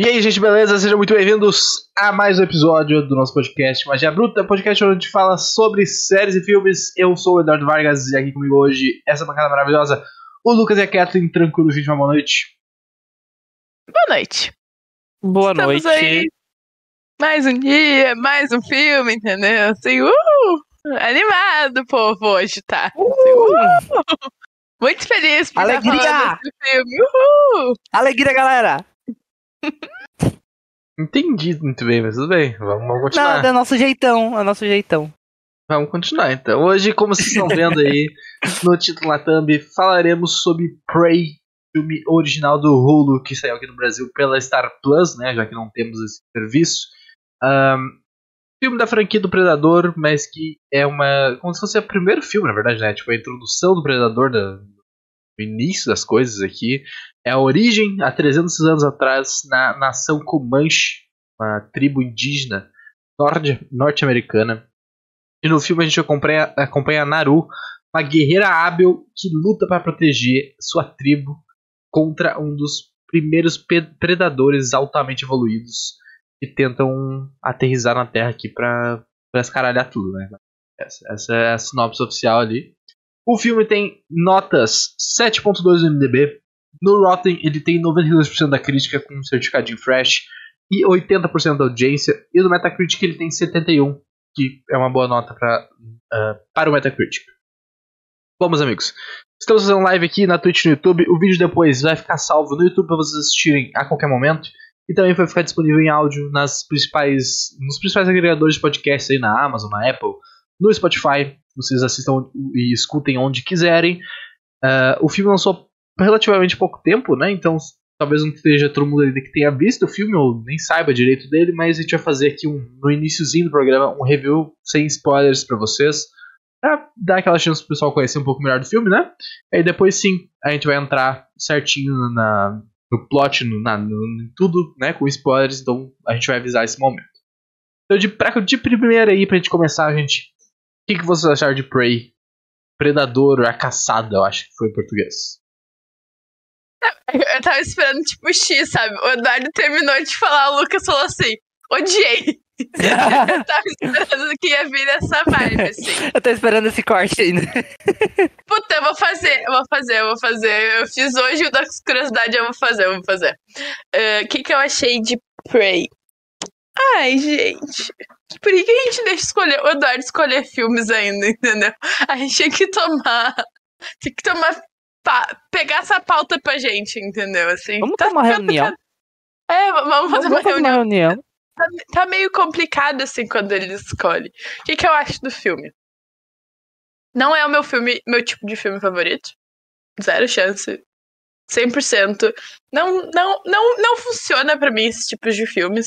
E aí, gente, beleza? Sejam muito bem-vindos a mais um episódio do nosso podcast Magia Bruta, podcast onde a gente fala sobre séries e filmes. Eu sou o Eduardo Vargas e aqui comigo hoje, essa bancada maravilhosa, o Lucas e a Kathleen. Tranquilo, gente, uma boa noite. Boa noite. Boa Estamos noite. aí. Mais um dia, mais um filme, entendeu? Assim, uh! Animado, povo, hoje, tá? Assim, uh! Muito feliz por Alegria! estar falando desse filme. Uhul! Alegria, galera! Entendi muito bem, mas tudo bem. Vamos, vamos continuar. Nada, é nosso jeitão, é nosso jeitão. Vamos continuar então. Hoje, como vocês estão vendo aí no título na thumb, falaremos sobre Prey, filme original do Hulu que saiu aqui no Brasil pela Star Plus, né? Já que não temos esse serviço. Ahn, filme da franquia do Predador, mas que é uma. como se fosse o primeiro filme, na verdade, né? Tipo, a introdução do Predador, da, do início das coisas aqui. É a origem, há 300 anos atrás, na nação Comanche, uma tribo indígena norte- norte-americana. E no filme a gente acompanha, acompanha Naru, uma guerreira hábil que luta para proteger sua tribo contra um dos primeiros predadores altamente evoluídos que tentam aterrizar na Terra aqui pra escaralhar tudo, né? Essa, essa é a sinopse oficial ali. O filme tem notas 7.2 no MDB. No Rotten ele tem 92% da crítica com um certificadinho fresh e 80% da audiência. E no Metacritic ele tem 71, que é uma boa nota pra, ah, para o Metacritic. Bom, meus amigos, estamos fazendo live aqui na Twitch no YouTube. O vídeo depois vai ficar salvo no YouTube para vocês assistirem a qualquer momento. E também vai ficar disponível em áudio nas principais, nos principais agregadores de podcast aí na Amazon, na Apple, no Spotify. Vocês assistam e escutem onde quiserem. Ah, o filme lançou relativamente pouco tempo, né? Então talvez não esteja todo mundo ainda que tenha visto o filme ou nem saiba direito dele, mas a gente vai fazer aqui um, no iníciozinho do programa um review sem spoilers pra vocês, pra dar aquela chance pro pessoal conhecer um pouco melhor do filme, né? Aí depois sim, a gente vai entrar certinho na, no plot, no, na, no, em tudo, né, com spoilers, então a gente vai avisar esse momento. Então de, pra, de primeira aí, pra gente começar, gente, o que, que vocês acharam de Prey? Predador, a caçada, eu acho que foi em português. Eu tava esperando, tipo, X, sabe? O Eduardo terminou de falar, o Lucas falou assim, odiei. Eu tava esperando que ia vir essa vibe, assim. Eu tô esperando esse corte ainda. Puta, eu vou fazer, eu vou fazer, eu vou fazer. Eu fiz hoje o da curiosidade, eu vou fazer, eu vou fazer. O que, que eu achei de Prey? Ai, gente. Por que, a gente deixa escolher, o Eduardo escolher filmes ainda, entendeu? A gente tem que tomar. Tem que tomar. pa- pegar essa pauta pra gente, entendeu? Assim, Vamos tá ter uma reunião. É, vamos fazer uma Vamos fazer reunião. reunião. Tá, tá meio complicado assim quando ele escolhe. O que, que eu acho do filme? Não é o meu filme, meu tipo de filme favorito. Zero chance. 100%. Não, não, não, não funciona pra mim esse tipo de filmes.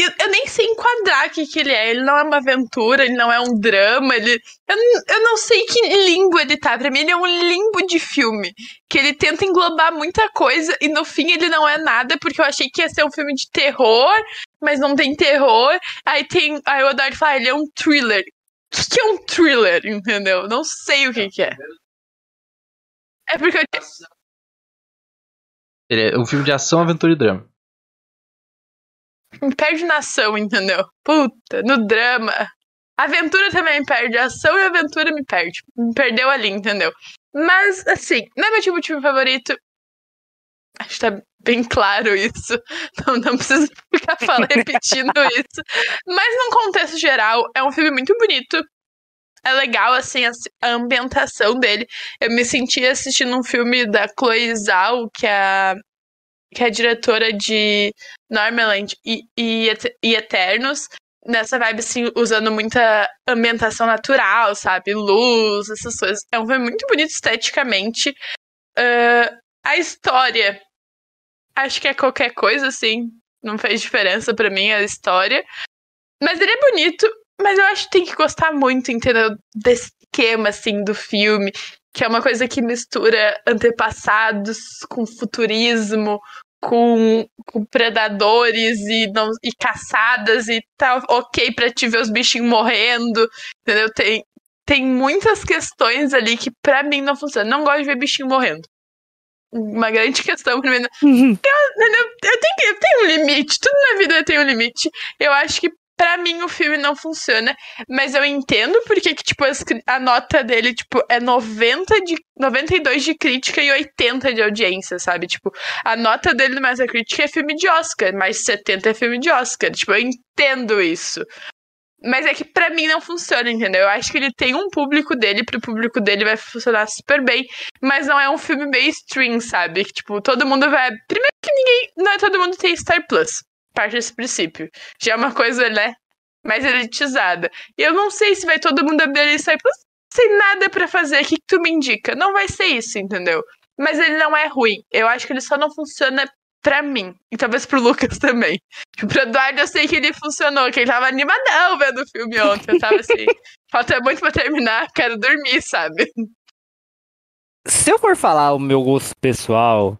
Eu, eu nem sei enquadrar o que, que ele é. Ele não é uma aventura, ele não é um drama, ele. Eu, eu não sei que limbo ele tá. Pra mim, ele é um limbo de filme. Que ele tenta englobar muita coisa e no fim ele não é nada, porque eu achei que ia ser um filme de terror, mas não tem terror. Aí tem. Aí o Eduardo fala, "Ah, ele é um thriller. O que, que é um thriller, entendeu? Não sei o que, que é. É porque eu. Ele é um filme de ação, aventura e drama. Me perde na ação, entendeu? Puta, no drama. Aventura também me perde. Ação e aventura me perde. Me perdeu ali, entendeu? Mas, assim, não é meu tipo de filme favorito. Acho que tá bem claro isso. Não, não preciso ficar falando, repetindo isso. Mas, num contexto geral, é um filme muito bonito. É legal, assim, a, a ambientação dele. Eu me senti assistindo um filme da Chloe Zhao, que é a, que é diretora de Normaland e, e, e Eternos, nessa vibe, assim, usando muita ambientação natural, sabe? Luz, essas coisas. É um filme muito bonito esteticamente. Ah, a história, acho que é qualquer coisa, assim. Não fez diferença pra mim a história. Mas ele é bonito, mas eu acho que tem que gostar muito, entendeu? Desse esquema, assim, do filme. Que é uma coisa que mistura antepassados com futurismo, com, com predadores e, não, e caçadas e tá ok pra te ver os bichinhos morrendo, entendeu? Tem, tem muitas questões ali que pra mim não funcionam. Não gosto de ver bichinho morrendo. Uma grande questão pra mim. Uhum. Entendeu? Eu tenho, que- eu tenho limite. Tudo na vida tem um limite. Eu acho que Pra mim, o filme não funciona, mas eu entendo porque que, tipo, a nota dele, tipo, é 90 de, 92 de crítica e 80 de audiência, sabe? Tipo, a nota dele no Metacritic é filme de Oscar, mas 70 é filme de Oscar. Tipo, eu entendo isso. Mas é que pra mim não funciona, entendeu? Eu acho que ele tem um público dele, pro público dele vai funcionar super bem, mas não é um filme mainstream, sabe? Que, tipo, todo mundo vai. Primeiro que ninguém. Não é todo mundo tem Star Plus parte desse princípio. Já é uma coisa, né, mais elitizada. E eu não sei se vai todo mundo abrir ali e sair sem nada para fazer. O que, que tu me indica? Não vai ser isso, entendeu? Mas ele não é ruim. Eu acho que ele só não funciona pra mim. E talvez pro Lucas também. Tipo, pro Eduardo eu sei que ele funcionou, que ele tava animadão vendo o filme ontem. Eu tava assim, falta muito pra terminar, quero dormir, sabe? Se eu for falar o meu gosto pessoal,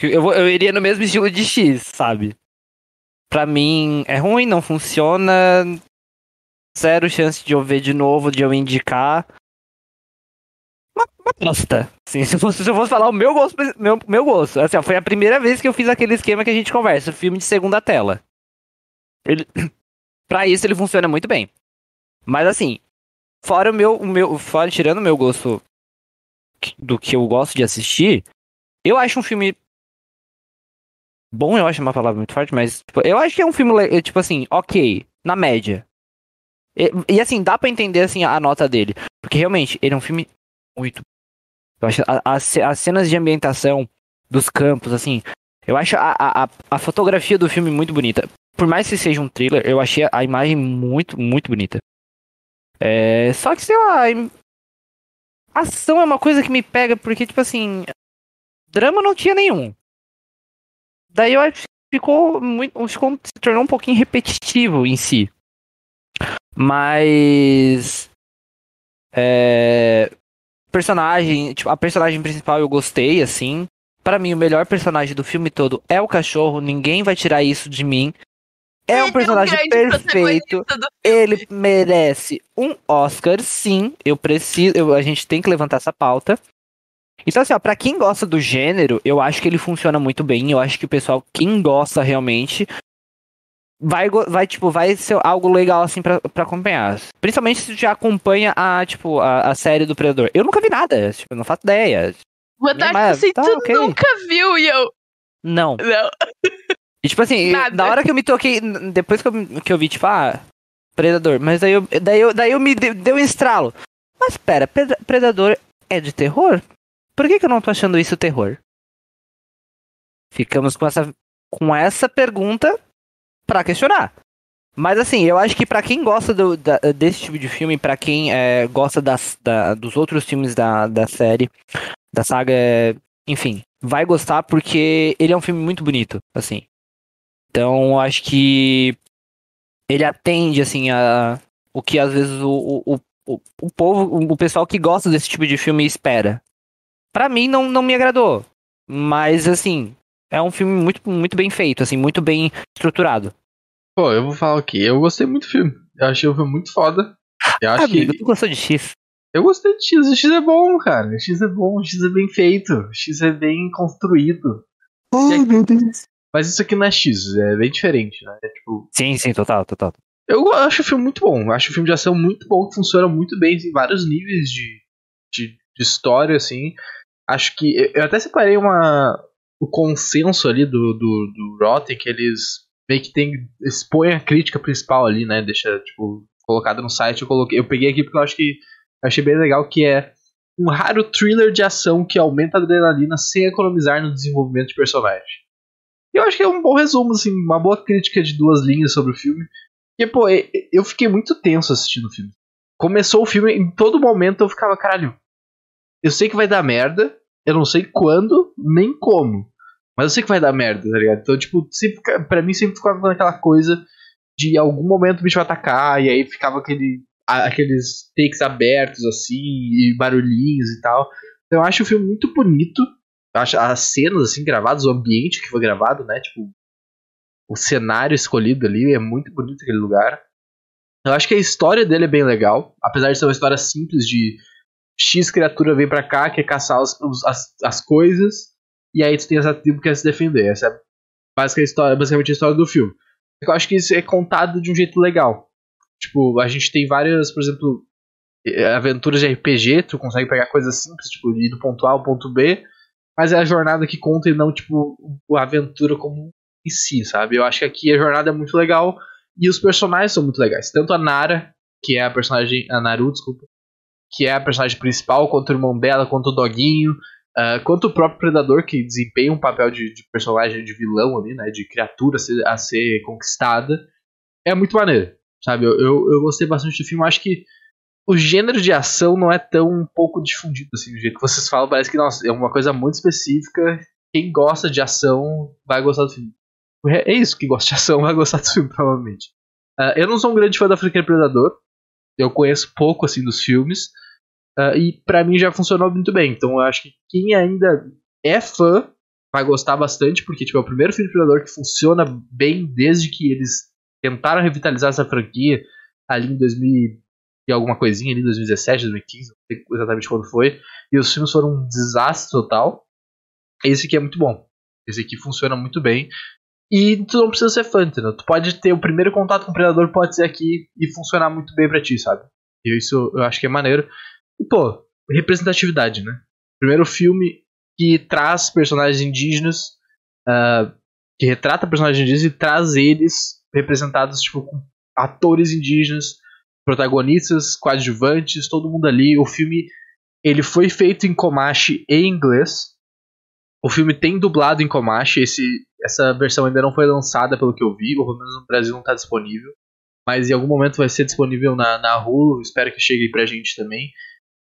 eu, eu iria no mesmo estilo de X, sabe? Pra mim é ruim, não funciona. Zero chance de eu ver de novo, de eu indicar. Uma, bosta. Assim, se, eu fosse, se eu fosse falar o meu gosto, meu, meu gosto. Assim, ó, foi a primeira vez que eu fiz aquele esquema que a gente conversa, filme de segunda tela. Ele, pra isso ele funciona muito bem. Mas assim, fora o meu, o meu. Fora tirando o meu gosto do que eu gosto de assistir, eu acho um filme Bom, eu acho uma palavra muito forte, mas tipo, eu acho que é um filme, tipo assim, ok, na média. E, e, assim, dá para entender assim a nota dele. Porque realmente, ele é um filme muito. Eu acho a, a, as cenas de ambientação dos campos, assim. Eu acho a, a, a fotografia do filme muito bonita. Por mais que seja um thriller, eu achei a imagem muito, muito bonita. É, só que, sei lá, ação é uma coisa que me pega, porque, tipo assim, drama não tinha nenhum. Daí eu acho que ficou muito. Ficou, se tornou um pouquinho repetitivo em si. Mas. É, personagem, tipo, a personagem principal eu gostei, assim. Para mim, o melhor personagem do filme todo é o cachorro, ninguém vai tirar isso de mim. É um personagem é um perfeito. Ele merece um Oscar, sim. Eu preciso. Eu, a gente tem que levantar essa pauta. Então, assim, ó, pra quem gosta do gênero, eu acho que ele funciona muito bem. Eu acho que o pessoal, quem gosta realmente, vai, vai tipo, vai ser algo legal, assim, pra, pra acompanhar. Principalmente se já acompanha a, tipo, a, a série do Predador. Eu nunca vi nada, tipo, não faço ideia. Boa tarde, Mas, assim, tá, tu okay. nunca viu e eu... Não. Não. E, tipo assim, nada. na hora que eu me toquei, depois que eu, que eu vi, tipo, ah, Predador, mas daí eu, daí eu, daí eu me deu um estralo. Mas pera, Predador é de terror? Por que, que eu não tô achando isso terror? Ficamos com essa, com essa pergunta para questionar. Mas assim, eu acho que para quem gosta do, da, desse tipo de filme, para quem é, gosta das, da, dos outros filmes da, da série, da saga, é, enfim, vai gostar porque ele é um filme muito bonito, assim. Então, acho que ele atende, assim, a o que às vezes o, o, o, o povo, o pessoal que gosta desse tipo de filme espera para mim não, não me agradou. Mas assim, é um filme muito, muito bem feito, assim, muito bem estruturado. Pô, eu vou falar aqui, eu gostei muito do filme. Eu achei o filme muito foda. Eu acho Amigo, que... tu gostou de X? Eu gostei de X, o X é bom, cara. O X é bom, o X é bem feito, o X é bem construído. Oh, é... meu Deus. Mas isso aqui não é X, é bem diferente, né? É tipo... Sim, sim, total, total. Eu acho o filme muito bom. Eu acho o filme de ação muito bom, que funciona muito bem em vários níveis de, de, de história, assim acho que. Eu até separei uma, o consenso ali do, do, do Rotten, que eles meio que tem. expõem a crítica principal ali, né? Deixa, tipo, colocada no site. Eu, coloquei, eu peguei aqui porque eu acho que. Achei bem legal que é um raro thriller de ação que aumenta a adrenalina sem economizar no desenvolvimento de personagem. Eu acho que é um bom resumo, assim, uma boa crítica de duas linhas sobre o filme. Porque, pô, eu fiquei muito tenso assistindo o filme. Começou o filme, em todo momento eu ficava, caralho, eu sei que vai dar merda, eu não sei quando, nem como. Mas eu sei que vai dar merda, tá ligado? Então, tipo, sempre, pra mim sempre ficava aquela coisa de algum momento o bicho vai atacar, e aí ficava aquele, aqueles takes abertos, assim, e barulhinhos e tal. Então eu acho o filme muito bonito. Acho as cenas, assim, gravadas, o ambiente que foi gravado, né? Tipo, o cenário escolhido ali é muito bonito aquele lugar. Eu acho que a história dele é bem legal, apesar de ser uma história simples de X criatura vem para cá, quer caçar os, os, as, as coisas, e aí tu tem essa tribo que quer se defender. Essa é Básica história, basicamente a história do filme. Eu acho que isso é contado de um jeito legal. Tipo, a gente tem várias, por exemplo, aventuras de RPG, tu consegue pegar coisas simples, tipo, ir do ponto A ao ponto B, mas é a jornada que conta e não, tipo, a aventura como em si, sabe? Eu acho que aqui a jornada é muito legal e os personagens são muito legais. Tanto a Nara, que é a personagem. A Naru, desculpa. Que é a personagem principal, quanto o irmão dela, quanto o Doguinho. Uh, quanto o próprio Predador, que desempenha um papel de, de, personagem de vilão ali, né? De criatura a ser, a ser conquistada. É muito maneiro, sabe? Eu, eu, eu, gostei bastante do filme. Acho que o gênero de ação não é tão um pouco difundido assim, do jeito que vocês falam. Parece que, nossa, é uma coisa muito específica. Quem gosta de ação vai gostar do filme. É isso, que gosta de ação vai gostar do filme, provavelmente. Uh, eu não sou um grande fã da franquia Predador. Eu conheço pouco, assim, dos filmes. Uh, e para mim já funcionou muito bem. Então eu acho que quem ainda é fã vai gostar bastante, porque tipo, é o primeiro filme Predador que funciona bem desde que eles tentaram revitalizar essa franquia ali em 2000 e alguma coisinha ali, 2017, 2015, não sei exatamente quando foi. E os filmes foram um desastre total. Esse aqui é muito bom. Esse aqui funciona muito bem. E tu não precisa ser fã, entendeu? Tu pode ter o primeiro contato com o Predador, pode ser aqui e funcionar muito bem pra ti, sabe? E isso eu acho que é maneiro. E, pô, representatividade, né? Primeiro filme que traz personagens indígenas, uh, que retrata personagens indígenas e traz eles representados, tipo, com atores indígenas, protagonistas, coadjuvantes, todo mundo ali. O filme, ele foi feito em Comanche em inglês. O filme tem dublado em Comanche, esse, essa versão ainda não foi lançada pelo que eu vi, ou pelo menos no Brasil não está disponível. Mas em algum momento vai ser disponível na, na Hulu, espero que chegue pra gente também.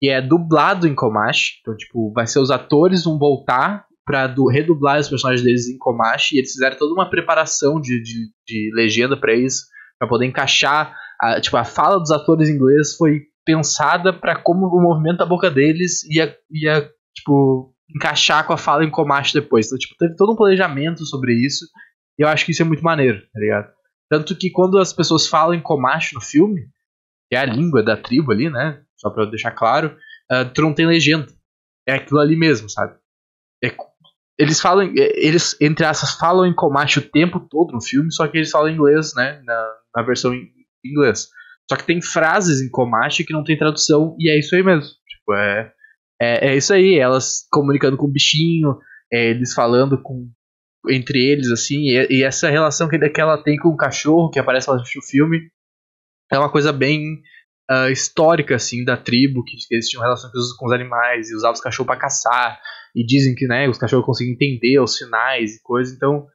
E é dublado em Comanche, então tipo, vai ser os atores vão voltar pra do, redublar os personagens deles em Comanche, e eles fizeram toda uma preparação de, de, de legenda para eles, para poder encaixar, a, tipo, a fala dos atores inglês foi pensada para como o movimento da boca deles ia, ia tipo, encaixar com a fala em Comanche depois. Então, tipo, teve todo um planejamento sobre isso. E eu acho que isso é muito maneiro, tá ligado? Tanto que quando as pessoas falam em Comanche no filme, que é a língua da tribo ali, né? Só pra eu deixar claro, uh, tu não tem legenda. É aquilo ali mesmo, sabe? É, eles falam, é, eles, entre essas, falam em Comanche o tempo todo no filme, só que eles falam inglês, né? Na, na versão em inglês. Só que tem frases em Comanche que não tem tradução, e é isso aí mesmo. Tipo, é é, é isso aí, elas comunicando com o bichinho, é, eles falando com entre eles, assim, e, e, essa relação que, que ela tem com o cachorro, que aparece no filme, é uma coisa bem uh, histórica, assim, da tribo, que, que eles tinham relação com os, animais, e usavam os cachorros para caçar, e dizem que, né, os cachorros conseguem entender os sinais e coisa, então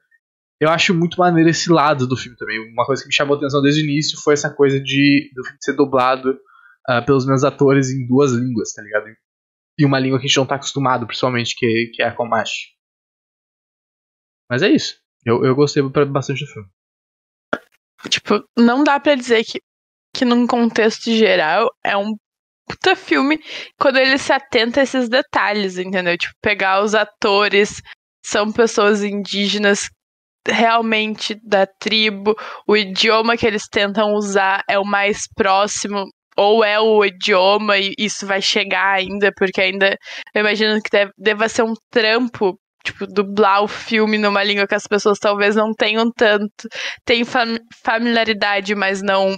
eu acho muito maneiro esse lado do filme também. Uma coisa que me chamou a atenção desde o início foi essa coisa de do filme ser dublado uh, pelos meus atores em duas línguas, tá ligado? E uma língua que a gente não tá acostumado, principalmente, que, que é a Comanche. Mas é isso. Eu, eu gostei bastante do filme. Tipo, não dá para dizer que, que num contexto geral é um puta filme quando ele se atenta a esses detalhes, entendeu? Tipo, pegar os atores, são pessoas indígenas realmente da tribo, o idioma que eles tentam usar é o mais próximo ou é o idioma e isso vai chegar ainda, porque ainda eu imagino que deve, deva ser um trampo, tipo, dublar o filme numa língua que as pessoas talvez não tenham tanto, tem familiaridade, mas não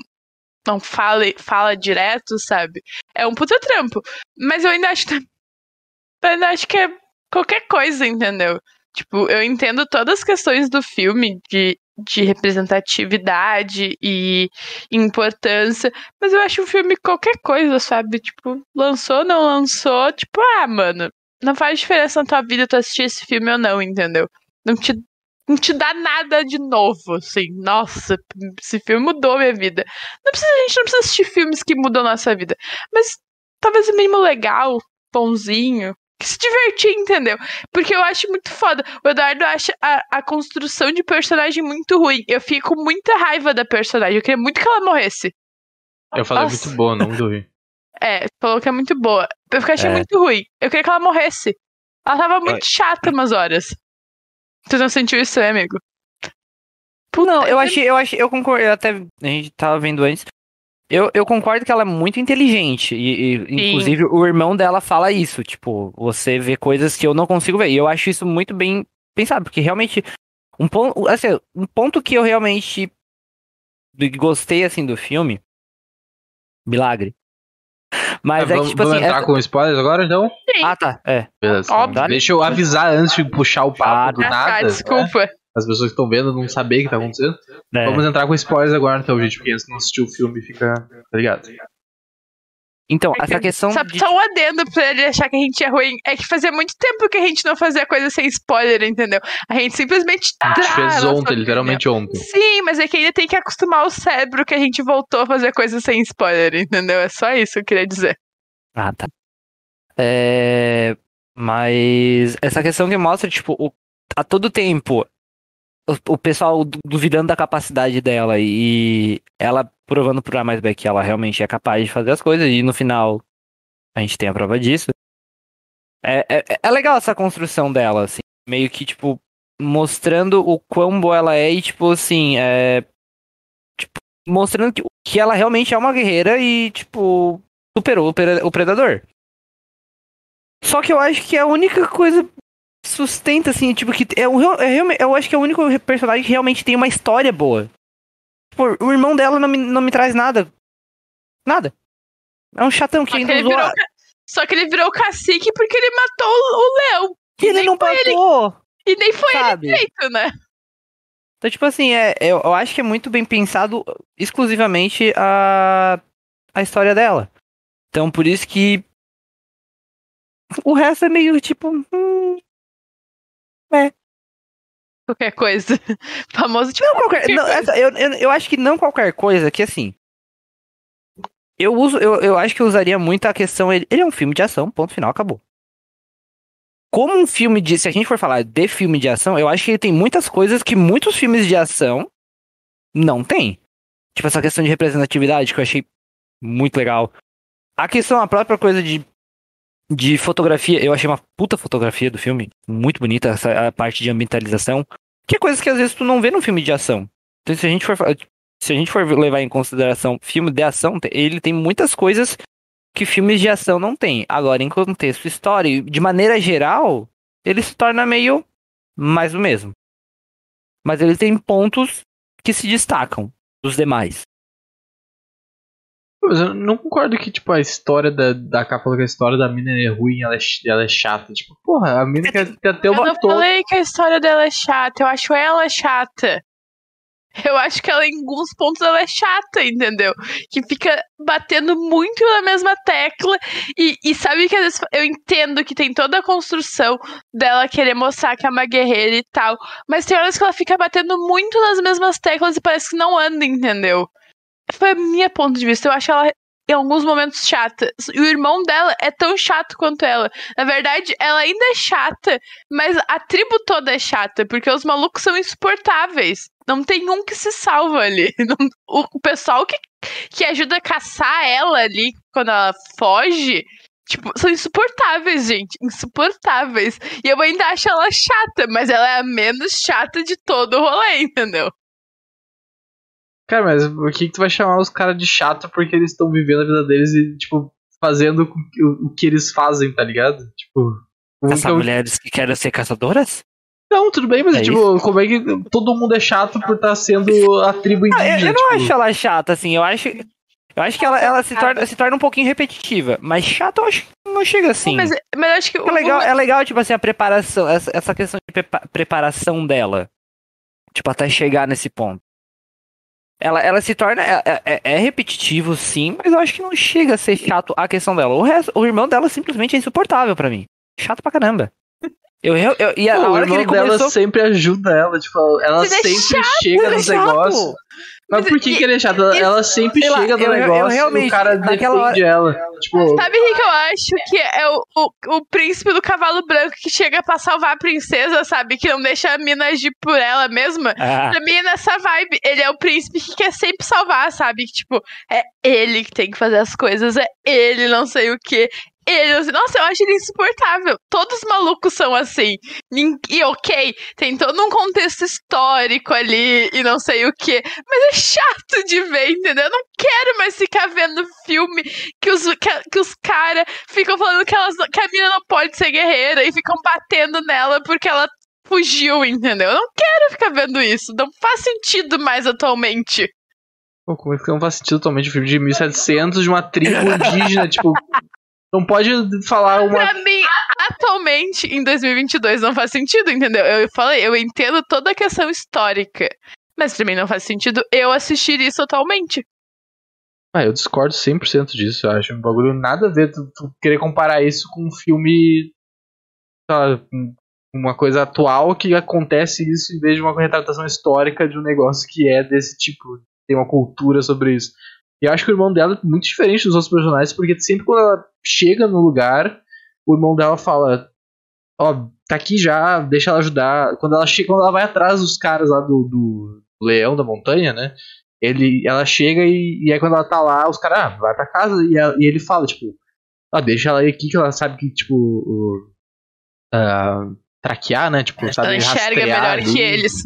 não fala, fala direto, sabe? É um puta trampo. Mas eu ainda acho eu ainda acho que é qualquer coisa, entendeu? Tipo, eu entendo todas as questões do filme de de representatividade e importância, mas eu acho um filme qualquer coisa, sabe? Tipo, lançou, não lançou, tipo, ah, mano, não faz diferença na tua vida tu assistir esse filme ou não, entendeu? Não te, não te dá nada de novo, assim, nossa, esse filme mudou minha vida. Não precisa, a gente não precisa assistir filmes que mudam nossa vida, mas talvez o mínimo legal, bonzinho, se divertir, entendeu? Porque eu acho muito foda. O Eduardo acha a, a construção de personagem muito ruim. Eu fico com muita raiva da personagem. Eu queria muito que ela morresse. Eu falei Nossa. muito boa, não muito ruim. É, falou que é muito boa. Eu achei é. muito ruim. Eu queria que ela morresse. Ela tava muito chata umas horas. Tu não sentiu isso, né, amigo? Puta, não, eu achei, eu achei, eu concordo, eu até a gente tava vendo antes. Eu, eu concordo que ela é muito inteligente. E, e inclusive, o irmão dela fala isso. Tipo, você vê coisas que eu não consigo ver. E eu acho isso muito bem pensado, porque realmente Um ponto, assim, um ponto que eu realmente gostei assim do filme. Milagre. Mas Ah, é que, vamos tipo vamos assim. entrar essa- com spoilers agora, então? Sim. Ah, tá. É. Beleza. Óbvio. Deixa eu avisar antes de puxar o papo do Ah, nada. tá, né? desculpa. As pessoas que estão vendo não saber o que tá acontecendo. é. Vamos entrar com spoilers agora, então, gente, porque antes não assistiu o filme fica. Tá ligado? Então, essa questão Só, de. só um adendo pra ele achar que a gente é ruim. É que fazia muito tempo que a gente não fazia coisa sem spoiler, entendeu? A gente simplesmente. A gente trava fez ontem, opinião. literalmente ontem. Sim, mas é que ainda tem que acostumar o cérebro que a gente voltou a fazer coisas sem spoiler, entendeu? É só isso que eu queria dizer. Ah, tá. É, Mas essa questão que mostra, tipo, o... a todo tempo o, pessoal du- duvidando da capacidade dela e ela provando por A mais B que ela realmente é capaz de fazer as coisas e no final a gente tem a prova disso. É, é, é legal essa construção dela, assim, meio que, tipo, mostrando o quão boa ela é e, tipo, assim, é. Tipo, mostrando que, que ela realmente é uma guerreira e, tipo, superou o, pre- o predador. Só que eu acho que é a única coisa sustenta, assim, tipo, que é, o é eu acho que é o único personagem que realmente tem uma história boa. Tipo, o irmão dela não me, não me traz nada. Nada. É um chatão que Só que, ainda usou. virou, só que ele virou cacique porque ele matou o o leão. que ele não foi ele- E nem foi sabe? ele feito, né? Então, tipo assim, é, eu, eu acho que é muito bem pensado exclusivamente a, a história dela. Então, por isso que o resto é meio tipo. hum, Qualquer coisa. Famoso tipo. Não qualquer. Não, essa- eu, eu, eu acho que não qualquer coisa, que assim. Eu uso, eu, eu acho que eu usaria muito a questão. Ele, ele é um filme de ação, ponto final, acabou. Como um filme de. Se a gente for falar de filme de ação, eu acho que ele tem muitas coisas que muitos filmes de ação não tem. Tipo essa questão de representatividade que eu achei muito legal. A questão, a própria coisa de, de fotografia, eu achei uma puta fotografia do filme. Muito bonita, essa a parte de ambientalização. Que é coisas que às vezes tu não vê num filme de ação. Então, se a gente for, se a gente for levar em consideração filme de ação, ele tem muitas coisas que filmes de ação não tem. Agora, em contexto história, e de maneira geral, ele se torna meio mais do mesmo. Mas ele tem pontos que se destacam dos demais. Mas eu não concordo que, tipo, a história da, da capa falou que a história da mina é ruim, ela é, ela é chata. Tipo, porra, a mina quer, quer ter Eu uma não toda. falei que a história dela é chata, eu acho ela chata. Eu acho que ela, em alguns pontos, ela é chata, entendeu? Que fica batendo muito na mesma tecla. E, e sabe que às vezes eu entendo que tem toda a construção dela querer mostrar que é uma guerreira e tal. Mas tem horas que ela fica batendo muito nas mesmas teclas e parece que não anda, entendeu? Foi a minha ponto de vista. Eu acho ela, em alguns momentos, chata. E o irmão dela é tão chato quanto ela. Na verdade, ela ainda é chata, mas a tribo toda é chata, porque os malucos são insuportáveis. Não tem um que se salva ali. O pessoal que, que ajuda a caçar ela ali quando ela foge. Tipo, são insuportáveis, gente. Insuportáveis. E eu ainda acho ela chata, mas ela é a menos chata de todo o rolê, entendeu? Cara, mas por que, que tu vai chamar os caras de chato porque eles estão vivendo a vida deles e, tipo, fazendo o, o que eles fazem, tá ligado? Tipo. que eu- mulheres que querem ser caçadoras? Não, tudo bem, mas, É tipo, como é que todo mundo é chato por estar sendo a tribo Ah, indígena? eu, eu não tipo, acho ela chata, assim. Eu acho, eu acho que ela, ela se, torna, se torna um pouquinho repetitiva. Mas chata eu acho que não chega assim. Mas, mas eu acho que. É legal, é legal, tipo assim, a preparação, essa, essa questão de prepa- preparação dela. Tipo, até chegar nesse ponto. Ela, ela se torna. É, é- é repetitivo, sim, mas eu acho que não chega a ser chato a questão dela. O, resto, o irmão dela simplesmente é insuportável pra mim. Chato pra caramba. Eu, eu, eu- e a, pô, a o hora que irmão ele dela começou. sempre ajuda ela, tipo, ela Mas é sempre chega é nos chato. negócios. Mas por que, e- que ele é chato? Ela, ela sempre lá, chega no eu- eu negócio e realmente, o cara naquela defende ela. Tipo, Sabe o que que eu acho? Que é o, o, o príncipe do cavalo branco que chega pra salvar a princesa, sabe? Que não deixa a mina agir por ela mesma. Ah, Pra mim é nessa vibe. Ele é o príncipe que quer sempre salvar, sabe? Que, tipo, é ele que tem que fazer as coisas, é ele, não sei o quê. Ele, sei- nossa, eu acho ele insuportável. Todos os malucos são assim. E ok, tem todo um contexto histórico ali e não sei o quê. Mas é chato de ver, entendeu? Eu não quero mais ficar vendo filme que os, que, que os caras ficam falando que, elas, que a mina não pode ser guerreira e ficam batendo nela porque ela fugiu, entendeu? Eu não quero ficar vendo isso. Não faz sentido mais atualmente. Pô, como é que não faz sentido totalmente um filme de 1700 de uma tribo indígena, tipo... Não pode falar uma... Pra mim, atualmente, em 2022, não faz sentido, entendeu? Eu falei, eu entendo toda a questão histórica. Mas pra mim não faz sentido eu assistir isso atualmente. Ah, eu discordo 100% disso. Eu acho um bagulho nada a ver tu, tu querer comparar isso com um filme. Uma coisa atual que acontece isso em vez de uma retratação histórica de um negócio que é desse tipo. Tem uma cultura sobre isso. E eu acho que o irmão dela é muito diferente dos outros personagens, porque sempre quando ela chega no lugar, o irmão dela fala: Ó, oh, tá aqui já, deixa ela ajudar. Quando ela chega, quando ela vai atrás dos caras lá do, do leão da montanha, né? Ele, ela chega e, e aí quando ela tá lá, os caras, ah, vai pra casa e, ela, e ele fala, tipo, ah, deixa ela aqui que ela sabe que, tipo, o, uh, traquear, né? Tipo, sabe ela enxerga melhor ali. que eles.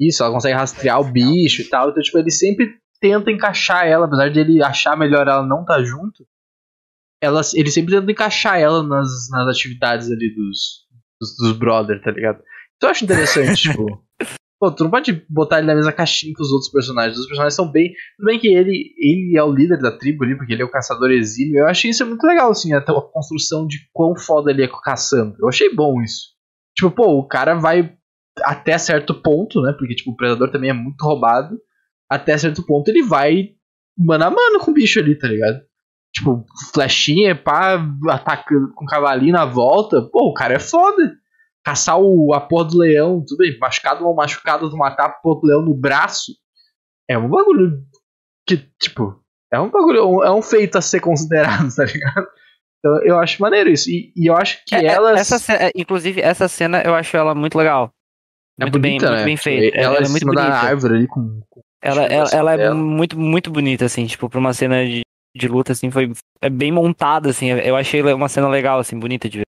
Isso, ela consegue rastrear o bicho e tal. Então, tipo, ele sempre tenta encaixar ela, apesar de ele achar melhor ela não tá junto. Ela, ele sempre tenta encaixar ela nas, nas atividades ali dos, dos, dos brother, tá ligado? Então eu acho interessante, tipo. Pô, tu não pode botar ele na mesma caixinha que os outros personagens. Os personagens são bem. Tudo bem que ele, ele é o líder da tribo ali, porque ele é o caçador exímio. Eu achei isso muito legal, assim, até a construção de quão foda ele é caçando. Eu achei bom isso. Tipo, pô, o cara vai até certo ponto, né? Porque, tipo, o predador também é muito roubado. Até certo ponto ele vai mano a mano com o bicho ali, tá ligado? Tipo, flechinha, pá, atacando com cavalinho na volta. Pô, o cara é foda caçar o, a porra do leão, tudo bem, machucado ou machucado, tu matar a porra do leão no braço, é um bagulho que, tipo, é um bagulho, é um feito a ser considerado, tá ligado? Então eu acho maneiro isso. E, e eu acho que é, é elas. Essa, é, inclusive, essa cena eu acho ela muito legal. É muito bonita, bem, né? muito bem feita. Ela, ela é muito bonita. da árvore ali com. Ela, ela, ela é muito, muito bonita, assim, tipo, pra uma cena de, de luta, assim, foi é bem montada, assim. Eu achei uma cena legal, assim, bonita de ver.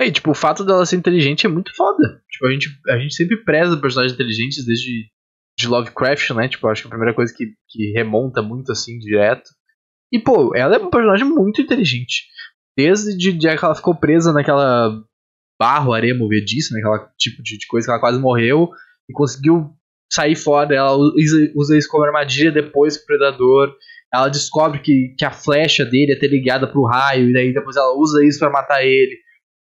É, e, tipo, o fato dela ser inteligente é muito foda. Tipo, a gente, a gente sempre preza personagens inteligentes desde de Lovecraft, né? Tipo, acho que a primeira coisa que, que remonta muito assim, direto. E, pô, ela é um personagem muito inteligente. Desde de, de que ela ficou presa naquela barro, areia movediça, naquela tipo de, de, coisa que ela quase morreu e conseguiu sair fora. Ela usa, isso como armadilha depois pro predador. Ela descobre que, que a flecha dele é ter ligada pro raio, e daí depois ela usa isso para matar ele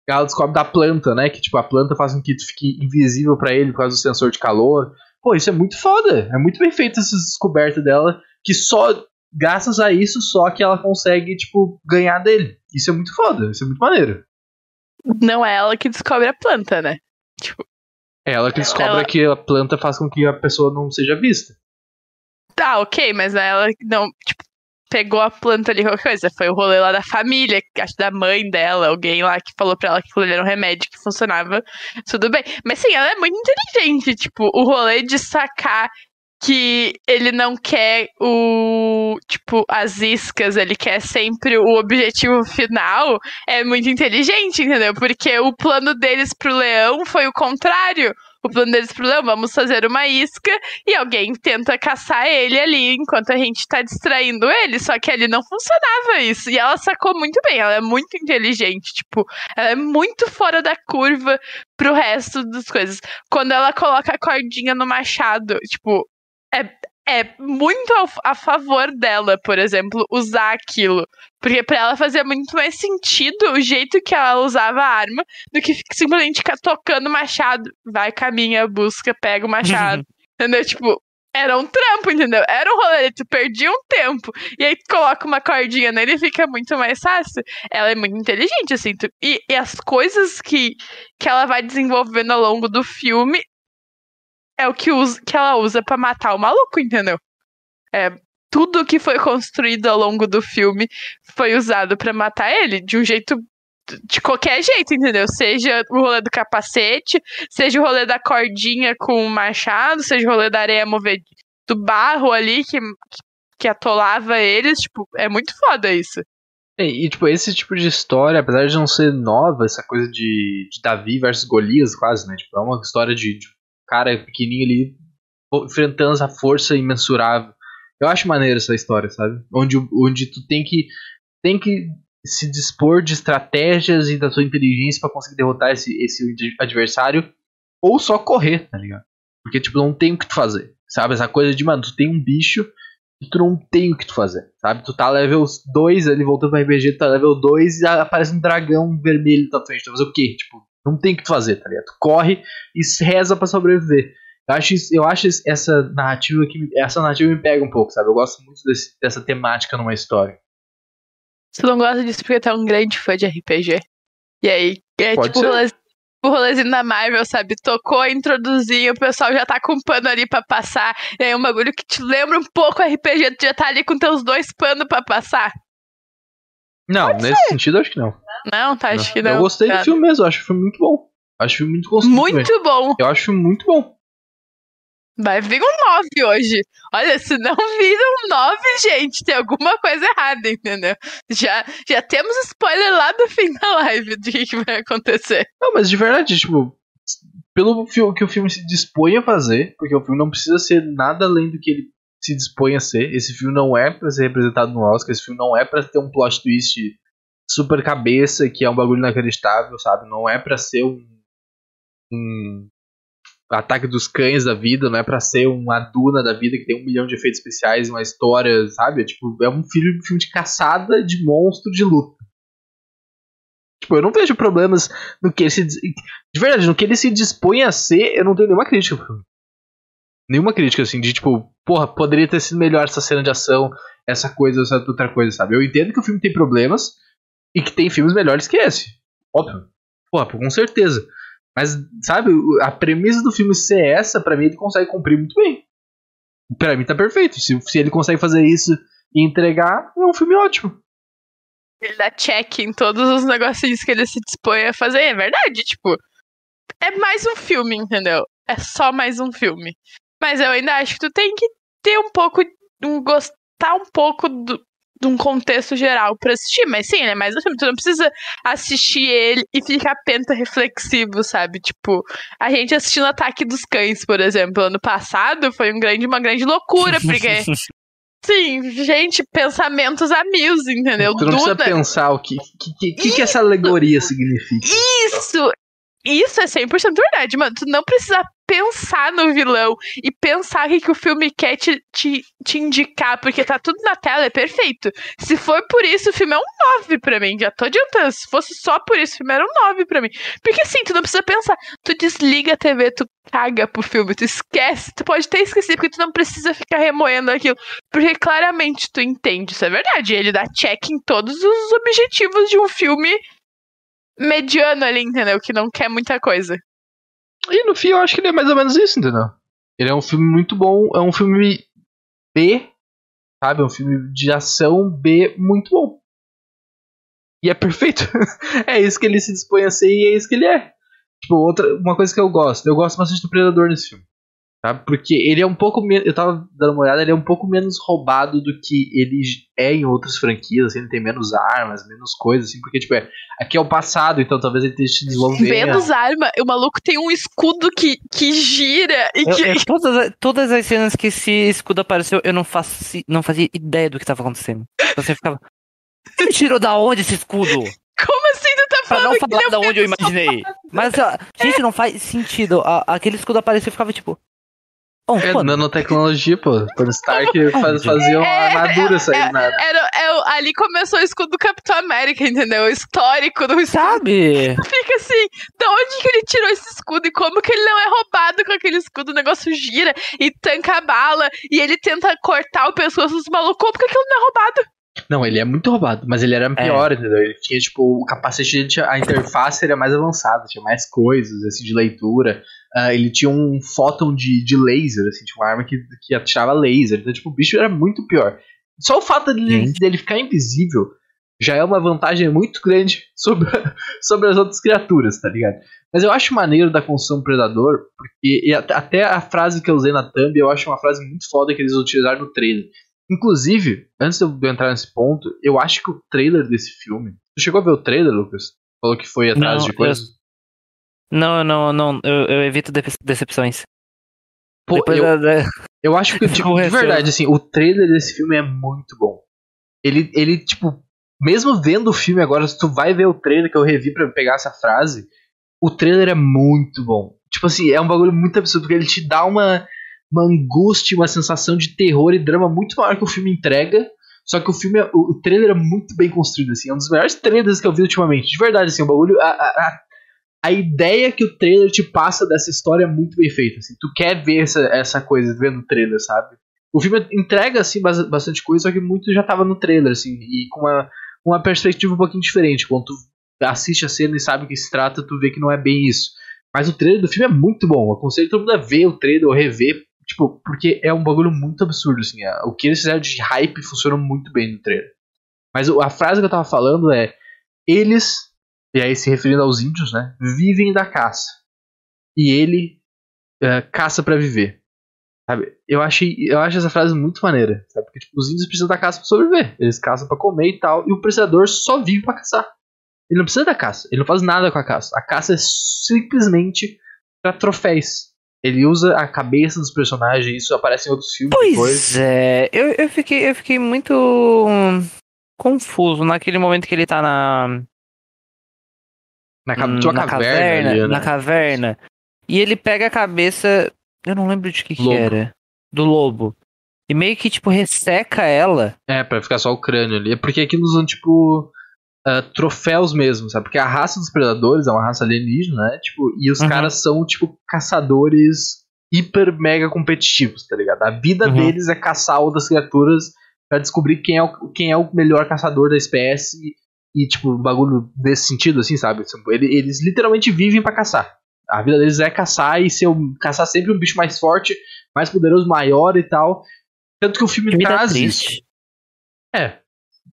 ela descobre da planta, né? Que tipo, a planta faz com que tu fique invisível para ele por causa do sensor de calor. Pô, isso é muito foda. É muito bem feita essa descoberta dela. Que só, graças a isso, só que ela consegue, tipo, ganhar dele. Isso é muito foda, isso é muito maneiro. Não é ela que descobre a planta, né? Tipo. É ela que descobre ela... que a planta faz com que a pessoa não seja vista. Tá, ok, mas ela não. Tipo, pegou a planta ali, qualquer coisa. Foi o rolê lá da família, acho da mãe dela, alguém lá que falou pra ela que aquilo era um remédio que funcionava. Tudo bem. Mas sim, ela é muito inteligente. Tipo, o rolê de sacar que ele não quer o tipo as iscas, ele quer sempre o objetivo final, é muito inteligente, entendeu? Porque o plano deles pro leão foi o contrário o plano deles pro leão, vamos fazer uma isca e alguém tenta caçar ele ali enquanto a gente tá distraindo ele, só que ali não funcionava isso. E ela sacou muito bem, ela é muito inteligente, tipo, ela é muito fora da curva pro resto das coisas. Quando ela coloca a cordinha no machado, tipo, é, muito a, favor dela, por exemplo, usar aquilo. Porque para ela fazia muito mais sentido o jeito que ela usava a arma do que simplesmente ficar tocando machado. Vai, caminha, busca, pega o machado. entendeu? Tipo, era um trampo, entendeu? Era um rolê, tu perdia um tempo. E aí tu coloca uma cordinha nele e fica muito mais fácil. Ela é muito inteligente, assim. Tu, e, e as coisas que, que ela vai desenvolvendo ao longo do filme é o que, usa, que ela usa para matar o maluco, entendeu? É, tudo que foi construído ao longo do filme foi usado para matar ele de um jeito de qualquer jeito, entendeu? Seja o rolê do capacete, seja o rolê da cordinha com o machado, seja o rolê da areia movida do barro ali que, que atolava eles, tipo, é muito foda isso. E, e, tipo, esse tipo de história, apesar de não ser nova, essa coisa de, de Davi versus Golias, quase, né? Tipo, é uma história de, de cara pequenininho ali enfrentando essa força imensurável. Eu acho maneiro essa história, sabe? Onde, onde tu tem que tem que se dispor de estratégias e da sua inteligência para conseguir derrotar esse, esse adversário. ou só correr, tá ligado? Porque, tipo, não tem o que tu fazer. Sabe? Essa coisa de, mano, tu tem um bicho e tu não tem o que tu fazer, sabe? Tu tá level 2 ali, voltando pro RPG, tu tá level 2 e aparece um dragão vermelho na tua frente. Tu vai fazer o quê? Tipo, não tem o que fazer, tá ligado? Tu corre e reza para sobreviver. Eu acho, eu acho essa narrativa que essa narrativa me pega um pouco, sabe? Eu gosto muito desse, dessa temática numa história. Você não gosta disso porque tu é um grande fã de RPG. E aí, é Pode tipo ser. o rolê- o rolezinho da Marvel, sabe? Tocou, introduziu, o pessoal já tá com um pano ali pra passar. E aí um bagulho que te lembra um pouco RPG, tu já tá ali com teus dois panos pra passar. Não, nesse sentido eu acho que não. Não, tá, acho que não. Eu gostei Tá. do filme mesmo, acho o filme muito bom. Acho o filme muito construído. também. Muito bom. Eu acho muito bom. Vai vir um 9 hoje. Olha, se não vir um 9, gente, tem alguma coisa errada, entendeu? Já, já temos spoiler lá do fim da live do que, que vai acontecer. Não, mas de verdade, tipo, pelo que o filme se dispõe a fazer, porque o filme não precisa ser nada além do que ele se dispõe a ser. Esse filme não é pra ser representado no Oscar, esse filme não é pra ter um plot twist super cabeça, que é um bagulho inacreditável, sabe? Não é pra ser um, um ataque dos cães da vida, não é pra ser uma Duna da vida que tem um milhão de efeitos especiais, uma história, sabe? É, tipo, é um filme, filme de caçada de monstro de luta. Tipo, eu não vejo problemas no que ele se. De verdade, no que ele se dispõe a ser, eu não tenho nenhuma crítica. Nenhuma crítica, assim, de tipo, porra, poderia ter sido melhor essa cena de ação, essa coisa, essa outra coisa, sabe? Eu entendo que o filme tem problemas e que tem filmes melhores que esse. Óbvio. Porra, com certeza. Mas, sabe, a premissa do filme ser essa, pra mim, ele consegue cumprir muito bem. Pra mim tá perfeito. Se, se ele consegue fazer isso e entregar, é um filme ótimo. Ele dá check em todos os negocinhos que ele se dispõe a fazer. É verdade, tipo. É mais um filme, entendeu? É só mais um filme. Mas eu ainda acho que tu tem que ter um pouco. Um, gostar um pouco do, de um contexto geral pra assistir. Mas sim, ele é mais um filme. Tu não precisa assistir ele e ficar penta reflexivo, sabe? Tipo, a gente assistindo Ataque dos Cães, por exemplo, ano passado, foi um grande, uma grande loucura, porque. Sim, gente, pensamentos a mil, entendeu? Tu não precisa Duna- pensar o que, que, que, que, que essa alegoria significa. Isso! Isso é 100% verdade, mano. Tu não precisa pensar no vilão e pensar o que, que o filme quer te, te, te indicar, porque tá tudo na tela, é perfeito. Se for por isso, o filme é um 9 pra mim. Já tô adiantando. Se fosse só por isso, o filme era um 9 pra mim. Porque assim, tu não precisa pensar. Tu desliga a TV, tu caga pro filme, tu esquece. Tu pode até esquecer, porque tu não precisa ficar remoendo aquilo. Porque claramente tu entende, isso é verdade. Ele dá check em todos os objetivos de um filme mediano ali, entendeu? Que não quer muita coisa. E no fim eu acho que ele é mais ou menos isso, entendeu? Ele é um filme muito bom, é um filme B, sabe? É um filme de ação B muito bom. E é perfeito. é isso que ele se dispõe a ser e é isso que ele é. Tipo, outra, uma coisa que eu gosto, eu gosto bastante do Predador nesse filme. Sabe? Porque ele é um pouco menos. Eu tava dando uma olhada, ele é um pouco menos roubado do que ele é em outras franquias, assim, ele tem menos armas, menos coisas, assim, porque, tipo, é, aqui é o passado, então talvez ele esteja se desenvolvendo. Menos arma, o maluco tem um escudo que, que gira e Eu- que. eu- todas, todas as cenas que esse escudo apareceu, eu não, faço, não fazia ideia do que tava acontecendo. Você ficava. Você tirou da onde esse escudo? Como assim tu tá Pra falando não que falar é da onde eu imaginei. Mas, ó, gente, não faz sentido. A- aquele escudo apareceu e ficava tipo. Bom, É, foda. nanotecnologia, pô. Tony Stark faz, fazia uma É, armadura sair é, nada. Era, é ali começou o escudo do Capitão América, entendeu? O histórico do escudo. Sabe? Fica assim, da onde que ele tirou esse escudo e como que ele não é roubado com aquele escudo? O negócio gira e tanca a bala e ele tenta cortar o pescoço dos malucos. Como que aquilo não é roubado? Não, ele é muito roubado, mas ele era pior, entendeu? Ele tinha, tipo, o capacete, dele tinha- a interface era mais avançada, tinha mais coisas, assim, de leitura. Ah, ele tinha um fóton de, de laser, assim, tinha uma arma que, que atirava laser. Então, tipo, o bicho era muito pior. Só o fato dele, dele ficar invisível já é uma vantagem muito grande sobre, sobre as outras criaturas, tá ligado? Mas eu acho maneiro da construção do Predador, porque e at- até a frase que eu usei na thumb, eu acho uma frase muito foda que eles utilizaram no trailer. Inclusive, antes de eu entrar nesse ponto, eu acho que o trailer desse filme. Tu chegou a ver o trailer, Lucas? Falou que foi atrás Não, de coisas? Não, não, não. Eu, eu evito de- decepções. Pô, Depois eu, da- eu acho que, tipo, Ficou de verdade, assim, o trailer desse filme é muito bom. Ele, ele, tipo, mesmo vendo o filme agora, se tu vai ver o trailer que eu revi pra pegar essa frase, o trailer é muito bom. Tipo assim, é um bagulho muito absurdo, porque ele te dá uma, uma angústia, uma sensação de terror e drama muito maior que o filme entrega. Só que o filme, é- o, trailer é muito bem construído, assim. É um dos melhores trailers que eu vi ultimamente. De verdade, assim, o bagulho. A, a, a, ideia que o trailer te passa dessa história é muito bem feita. Assim. Tu quer ver essa, essa coisa vendo o trailer, sabe? O filme entrega, assim, bas- bastante coisa, só que muito já tava no trailer, assim, e com uma, uma perspectiva um pouquinho diferente. Quando tu assiste a cena e sabe o que se trata, tu vê que não é bem isso. Mas o trailer do filme é muito bom. Eu aconselho todo mundo a ver o trailer ou rever, tipo, porque é um bagulho muito absurdo, assim. é- O que eles fizeram de hype funciona muito bem no trailer. Mas a frase que eu tava falando é: eles, e aí se referindo aos índios, né, vivem da caça. E ele é, caça pra viver. Sabe? Eu achei, eu acho essa frase muito maneira, sabe? Porque tipo, os índios precisam da caça pra sobreviver. Eles caçam pra comer e tal, e o predador só vive pra caçar. Ele não precisa da caça, ele não faz nada com a caça. A caça é simplesmente pra troféus. Ele usa a cabeça dos personagens, isso aparece em outros filmes depois. Pois é, eu, eu, fiquei, eu fiquei muito confuso naquele momento que ele tá na, Na, ca- hum, uma na caverna, caverna, ali, né? na caverna. E ele pega a cabeça, eu não lembro de que, que era, do lobo. E meio que, tipo, resseca ela. É, pra ficar só o crânio ali. É porque aqui usam, tipo, ah, troféus mesmo, sabe? Porque a raça dos predadores é uma raça alienígena, né? Tipo, e os Uhum. caras são, tipo, caçadores hiper mega competitivos, tá ligado? A vida Uhum. deles é caçar outras criaturas pra descobrir quem é o, quem é o melhor caçador da espécie e, tipo, bagulho desse sentido, assim, sabe? Tipo, ele- Eles literalmente vivem pra caçar. A vida deles é caçar e ser um, caçar sempre um bicho mais forte, mais poderoso, maior e tal. Tanto que o filme Que traz isso. triste. É.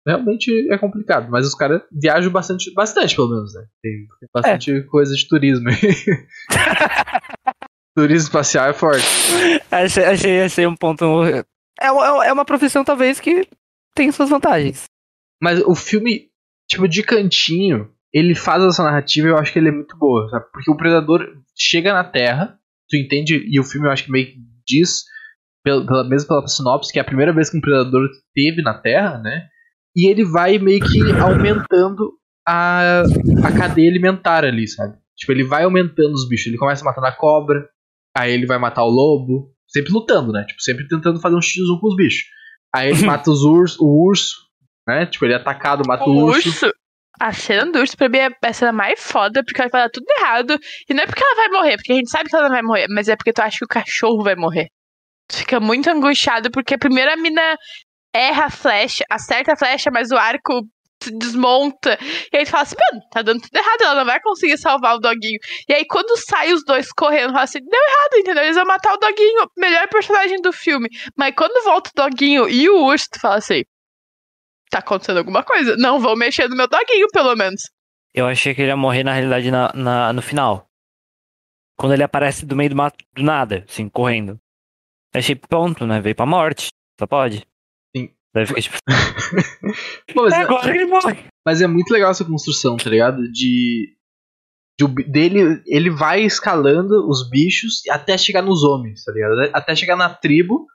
Realmente é complicado, mas os caras viajam bastante, bastante pelo menos, né? Tem, tem bastante É. coisa de turismo aí. turismo espacial é forte. Achei, achei, achei um ponto. É, uma- é uma profissão, talvez, que tem suas vantagens. Mas o filme, tipo, de cantinho, ele faz essa narrativa e eu acho que ele é muito boa, sabe? Porque o predador chega na Terra, tu entende, e o filme eu acho que meio que diz, pela, pela, mesmo pela sinopse, que é a primeira vez que um predador teve na Terra, né? E ele vai meio que aumentando a, a cadeia alimentar ali, sabe? Tipo, ele vai aumentando os bichos. Ele começa matando a cobra, aí ele vai matar o lobo, sempre lutando, né? Tipo, sempre tentando fazer um x1 com os bichos. Aí ele mata os ursos, o urso, né? Tipo, ele é atacado, mata o, O urso. urso. A cena do urso, pra mim, é a cena mais foda, porque ela vai dar tudo errado. E não é porque ela vai morrer, porque a gente sabe que ela não vai morrer, mas é porque tu acha que o cachorro vai morrer. Tu fica muito angustiado, porque primeiro a mina erra a flecha, acerta a flecha, mas o arco desmonta. E aí tu fala assim, mano, tá dando tudo errado, ela não vai conseguir salvar o doguinho. E aí quando sai os dois correndo, fala assim, deu errado, entendeu? Eles vão matar o doguinho, melhor personagem do filme. Mas quando volta o doguinho e o urso, tu fala assim, tá acontecendo alguma coisa. Não vou mexer no meu doguinho, pelo menos. Eu achei que ele ia morrer, na realidade, na, na- no final. Quando ele aparece do meio do mato, do nada, assim, correndo. Achei, pronto, né? Veio pra morte. Só pode. Daí fica tipo, mas, é agora que ele morre. mas é muito legal essa construção, tá ligado? De. de dele, ele vai escalando os bichos até chegar nos homens, tá ligado? Até chegar na tribo.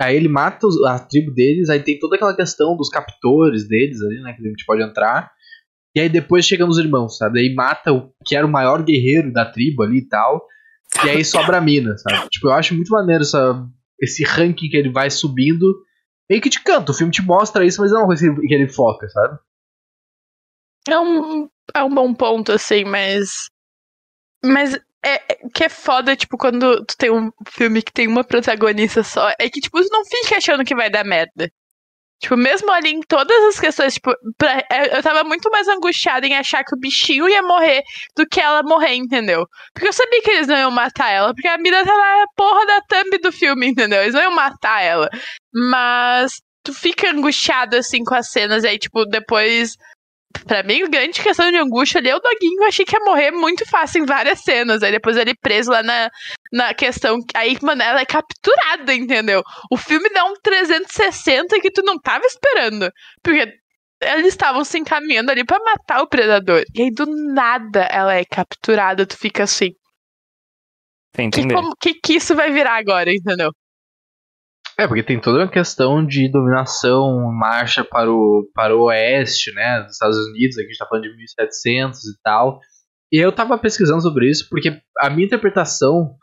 Aí ele mata os- a tribo deles, aí tem toda aquela questão dos captores deles ali, né? Que a gente pode entrar. E aí depois chegam os irmãos, sabe? Aí mata o que era o maior guerreiro da tribo ali e tal. E aí sobra a mina, sabe? Tipo, eu acho muito maneiro essa, esse ranking que ele vai subindo. Meio que de canto, o filme te mostra isso, mas não é uma coisa que ele- foca, sabe? É um, é um bom ponto, assim, mas. Mas é, é que é foda, tipo, quando tu tem um filme que tem uma protagonista só, é que, tipo, tu não fica achando que vai dar merda. Tipo, mesmo ali em todas as questões, tipo, pra- é, eu tava muito mais angustiada em achar que o bichinho ia morrer do que ela morrer, entendeu? Porque eu sabia que eles não iam matar ela, porque a mina tá na porra da thumb do filme, entendeu? Eles não iam matar ela. Mas tu fica angustiado, assim, com as cenas, e aí, tipo, depois Pra mim, a grande questão de angústia ali é o doguinho. Eu achei que ia morrer muito fácil em várias cenas. Aí depois ele preso lá na, na questão. Aí, mano, ela é capturada, entendeu? O filme dá um 360 que tu não tava esperando. Porque eles estavam se encaminhando ali pra matar o predador. E aí, do nada, ela é capturada. Tu fica assim. Que, como, que, que isso vai virar agora, entendeu? É, porque tem toda uma questão de dominação, marcha para o, para o oeste, né, dos Estados Unidos, aqui a gente tá falando de 1700 e tal. E eu tava pesquisando sobre isso, porque a minha interpretação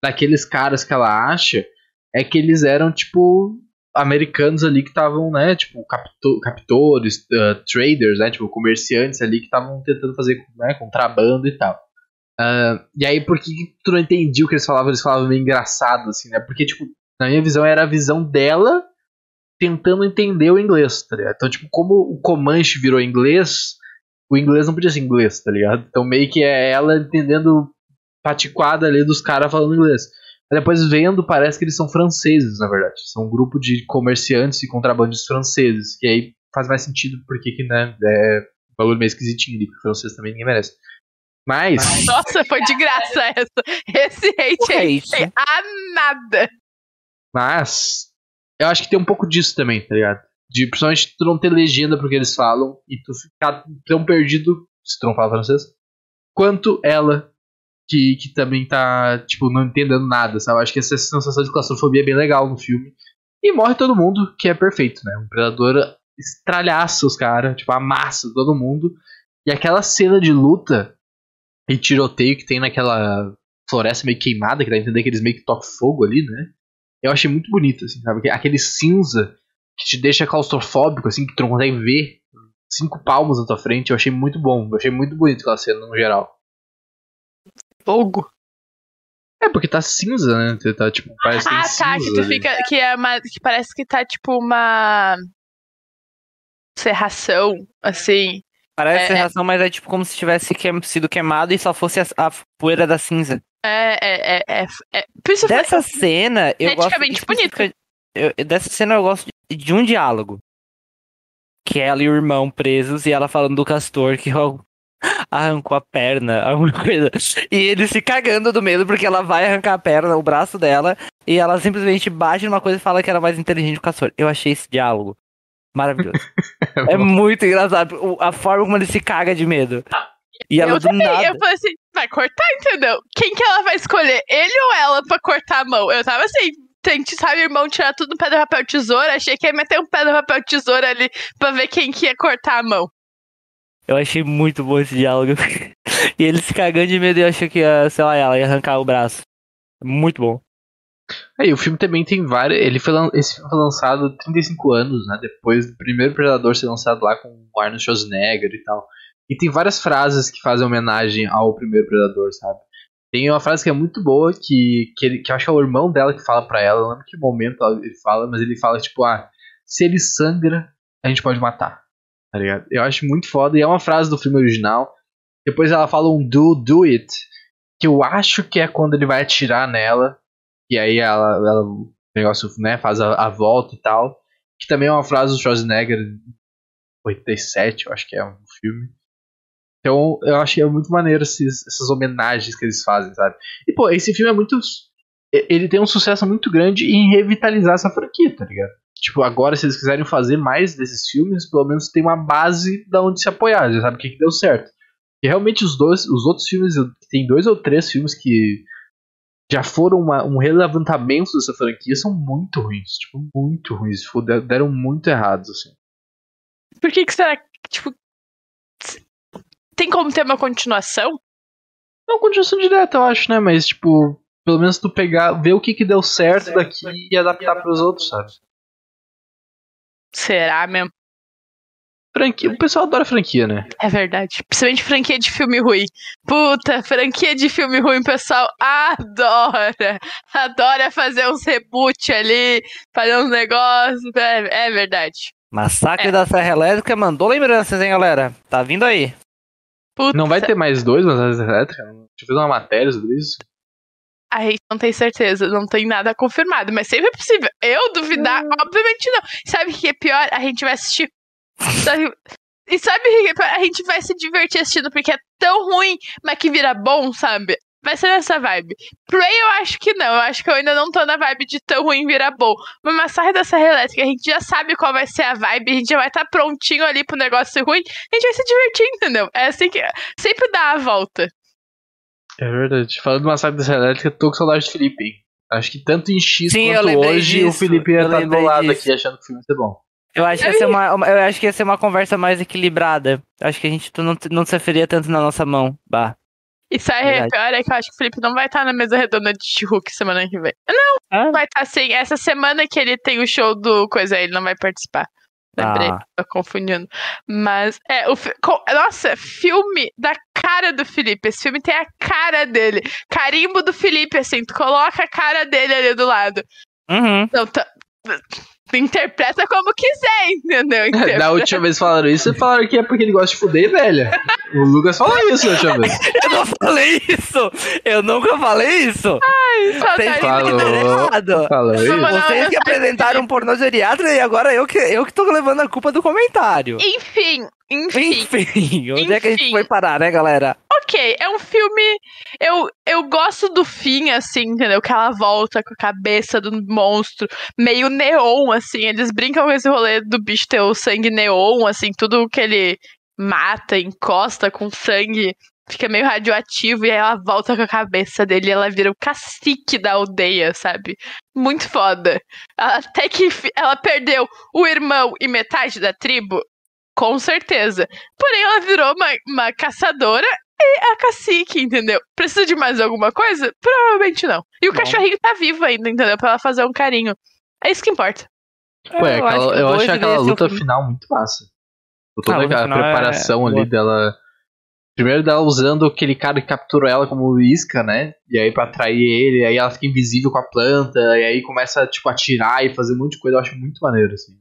daqueles caras que ela acha é que eles eram, tipo, americanos ali que estavam, né, tipo, capto captores, uh, traders, né, tipo, comerciantes ali que estavam tentando fazer, né, contrabando e tal. Uh, e aí, por que tu não entendia o que eles falavam? Eles falavam meio engraçado, assim, né? Porque, tipo, na minha visão era a visão dela tentando entender o inglês, tá ligado? Então, tipo, como o Comanche virou inglês, o inglês não podia ser inglês, tá ligado? Então, meio que é ela entendendo patiquada ali dos caras falando inglês. Depois vendo, parece que eles são franceses, na verdade. São um grupo de comerciantes e contrabandistas franceses. Que aí faz mais sentido porque que, né, é um bagulho meio esquisitinho ali, porque francês também ninguém merece. Mas. Nossa, foi de graça essa. Esse hate aí foi a nada. Mas. Eu acho que tem um pouco disso também, tá ligado? De principalmente tu não ter legenda pro que eles falam e tu ficar tão perdido, se tu não fala francês, quanto ela que, que também tá, tipo, não entendendo nada, sabe? Acho que essa sensação de claustrofobia é bem legal no filme. E morre todo mundo, que é perfeito, né? Um predador estralhaça os caras, tipo, amassa todo mundo. E aquela cena de luta e tiroteio que tem naquela floresta meio queimada, que dá a entender que eles meio que tocam fogo ali, né? Eu achei muito bonito, assim, sabe? Aquele cinza que te deixa claustrofóbico, assim, que tu não consegue ver cinco palmos na tua frente, eu achei muito bom. Eu achei muito bonito aquela cena no geral fogo. É, porque tá cinza, né? Tá, tipo, parece ah, tá, que tu ali. fica. Que, é uma, que parece que tá tipo uma. Serração, assim. Parece é, serração, mas é tipo como se tivesse queim, sido queimado e só fosse a, a poeira da cinza. É, é, é. é, é. Dessa foi, cena, eu gosto. Bonito. Eu, dessa cena eu gosto de, de um diálogo. Que é ela e o irmão presos e ela falando do castor que arrancou a perna, alguma coisa. E ele se cagando do medo porque ela vai arrancar a perna, o braço dela, e ela simplesmente bate numa coisa e fala que era mais inteligente que o Castor. Eu achei esse diálogo maravilhoso. é muito engraçado a forma como ele se caga de medo. E ela eu do também, nada. Eu falei assim, vai cortar, entendeu? Quem que ela vai escolher? Ele ou ela pra cortar a mão? Eu tava assim, tente, sabe, irmão, tirar tudo no pé do papel tesoura. Achei que ia meter um pé do papel tesoura ali pra ver quem que ia cortar a mão. Eu achei muito bom esse diálogo. e ele se cagando de medo e achou que ia, sei lá, ela ia arrancar o braço. Muito bom. Aí, o filme também tem várias. Ele foi, esse filme foi lançado 35 anos, né? Depois do primeiro Predador ser lançado lá com o Arnold Schwarzenegger e tal. E tem várias frases que fazem homenagem ao primeiro Predador, sabe? Tem uma frase que é muito boa, que, que, ele, que eu acho que é o irmão dela que fala pra ela, não lembro que momento ele fala, mas ele fala tipo, ah, se ele sangra, a gente pode matar tá ligado? Eu acho muito foda, e é uma frase do filme original. Depois ela fala um do, do it, que eu acho que é quando ele vai atirar nela, e aí ela, ela o negócio, né, faz a, a, volta e tal. Que também é uma frase do Schwarzenegger, 87, eu acho que é um filme. Então, eu acho que é muito maneiro esses, essas homenagens que eles fazem, sabe? E, pô, esse filme é muito. Ele tem um sucesso muito grande em revitalizar essa franquia, tá ligado? Tipo, agora, se eles quiserem fazer mais desses filmes, pelo menos tem uma base da onde se apoiar, já sabe o que, que deu certo. E realmente os dois, os outros filmes, tem dois ou três filmes que já foram uma, um relevantamento dessa franquia, são muito ruins, tipo, muito ruins, tipo, deram muito errados, assim. Por que que será tipo, tem como ter uma continuação? Não, continuação direta, eu acho, né, mas, tipo, pelo menos tu pegar, ver o que que deu certo daqui e adaptar para os outros, sabe? Será mesmo? Franquia, o pessoal adora franquia, né? É verdade. Principalmente franquia de filme ruim. Puta, franquia de filme ruim, o pessoal adora. Adora fazer uns reboot ali, fazer uns negócios. É, é verdade. Massacre é. da Serra Elétrica mandou lembranças, hein, galera? Tá vindo aí. Puta. Não vai ter mais dois Massacre da Serra Elétrica? Deixa eu fazer uma matéria sobre isso. A gente não tem certeza, não tem nada confirmado, mas sempre é possível. Eu duvidar, hum. obviamente não. Sabe o que é pior? A gente vai assistir. e sabe o que é pior? A gente vai se divertir assistindo porque é tão ruim, mas que vira bom, sabe? Vai ser nessa vibe. Prey eu acho que não. Eu acho que eu ainda não tô na vibe de tão ruim virar bom. Mas Massacre da Serra Elétrica, a gente já sabe qual vai ser a vibe. A gente já vai estar tá prontinho ali pro negócio ser ruim. A gente vai se divertir, entendeu? É assim que. Sempre dá a volta. É verdade. Falando do Massacre da Serra Elétrica, tô com saudade do Felipe, hein? Acho que tanto em X Sim, quanto hoje disso. o Felipe ia estar do lado disso. aqui achando que o filme ia ser bom. Eu acho, que ia ser uma, eu acho que ia ser uma conversa mais equilibrada. Acho que a gente não, não se aferia tanto na nossa mão. Bah. E sai Verdade. pior é que eu acho que o Felipe não vai estar na mesa redonda de She-Hulk semana que vem. Ah, Vai estar sim. Essa semana que ele tem o show do coisa, ele não vai participar. Lembrei, Ah. tô confundindo. Mas, é, o fi- co- Nossa, filme da cara do Felipe. Esse filme tem a cara dele. Carimbo do Felipe, assim, tu coloca a cara dele ali do lado. uhum. Então, tá- interpreta como quiser, entendeu? Interpreta. Da última vez falaram isso, falaram que é porque ele gosta de fuder, velha. O Lucas falou isso da última vez. Eu não falei isso! Eu nunca falei isso! Vocês Saudade. Falou. entenderam errado! Falou isso. Vocês que apresentaram um pornô geriatra e agora eu que, eu que tô levando a culpa do comentário. Enfim, enfim. Enfim, onde é que a gente Enfim. foi parar, né, galera? Ok, é um filme. Eu, eu gosto do fim, assim, entendeu? Que ela volta com a cabeça do monstro, meio neon, assim. Eles brincam com esse rolê do bicho ter o sangue neon, assim, tudo que ele mata, encosta com sangue, fica meio radioativo, e aí ela volta com a cabeça dele e ela vira o cacique da aldeia, sabe? Muito foda. Até que ela perdeu o irmão e metade da tribo. Com certeza. Porém, ela virou uma, uma caçadora e a cacique, entendeu? Precisa de mais alguma coisa? Provavelmente não. E o Bom. cachorrinho tá vivo ainda, entendeu? Pra ela fazer um carinho. É isso que importa. Pô, é eu aquela- acho que eu vou acho aquela esse luta final muito massa. Toda Ah, a aquela é preparação ali boa. dela. Primeiro dela usando aquele cara que capturou ela como isca, né? E aí pra atrair ele, aí ela fica invisível com a planta, e aí começa, tipo, a atirar e fazer um monte de coisa. Eu acho muito maneiro, assim.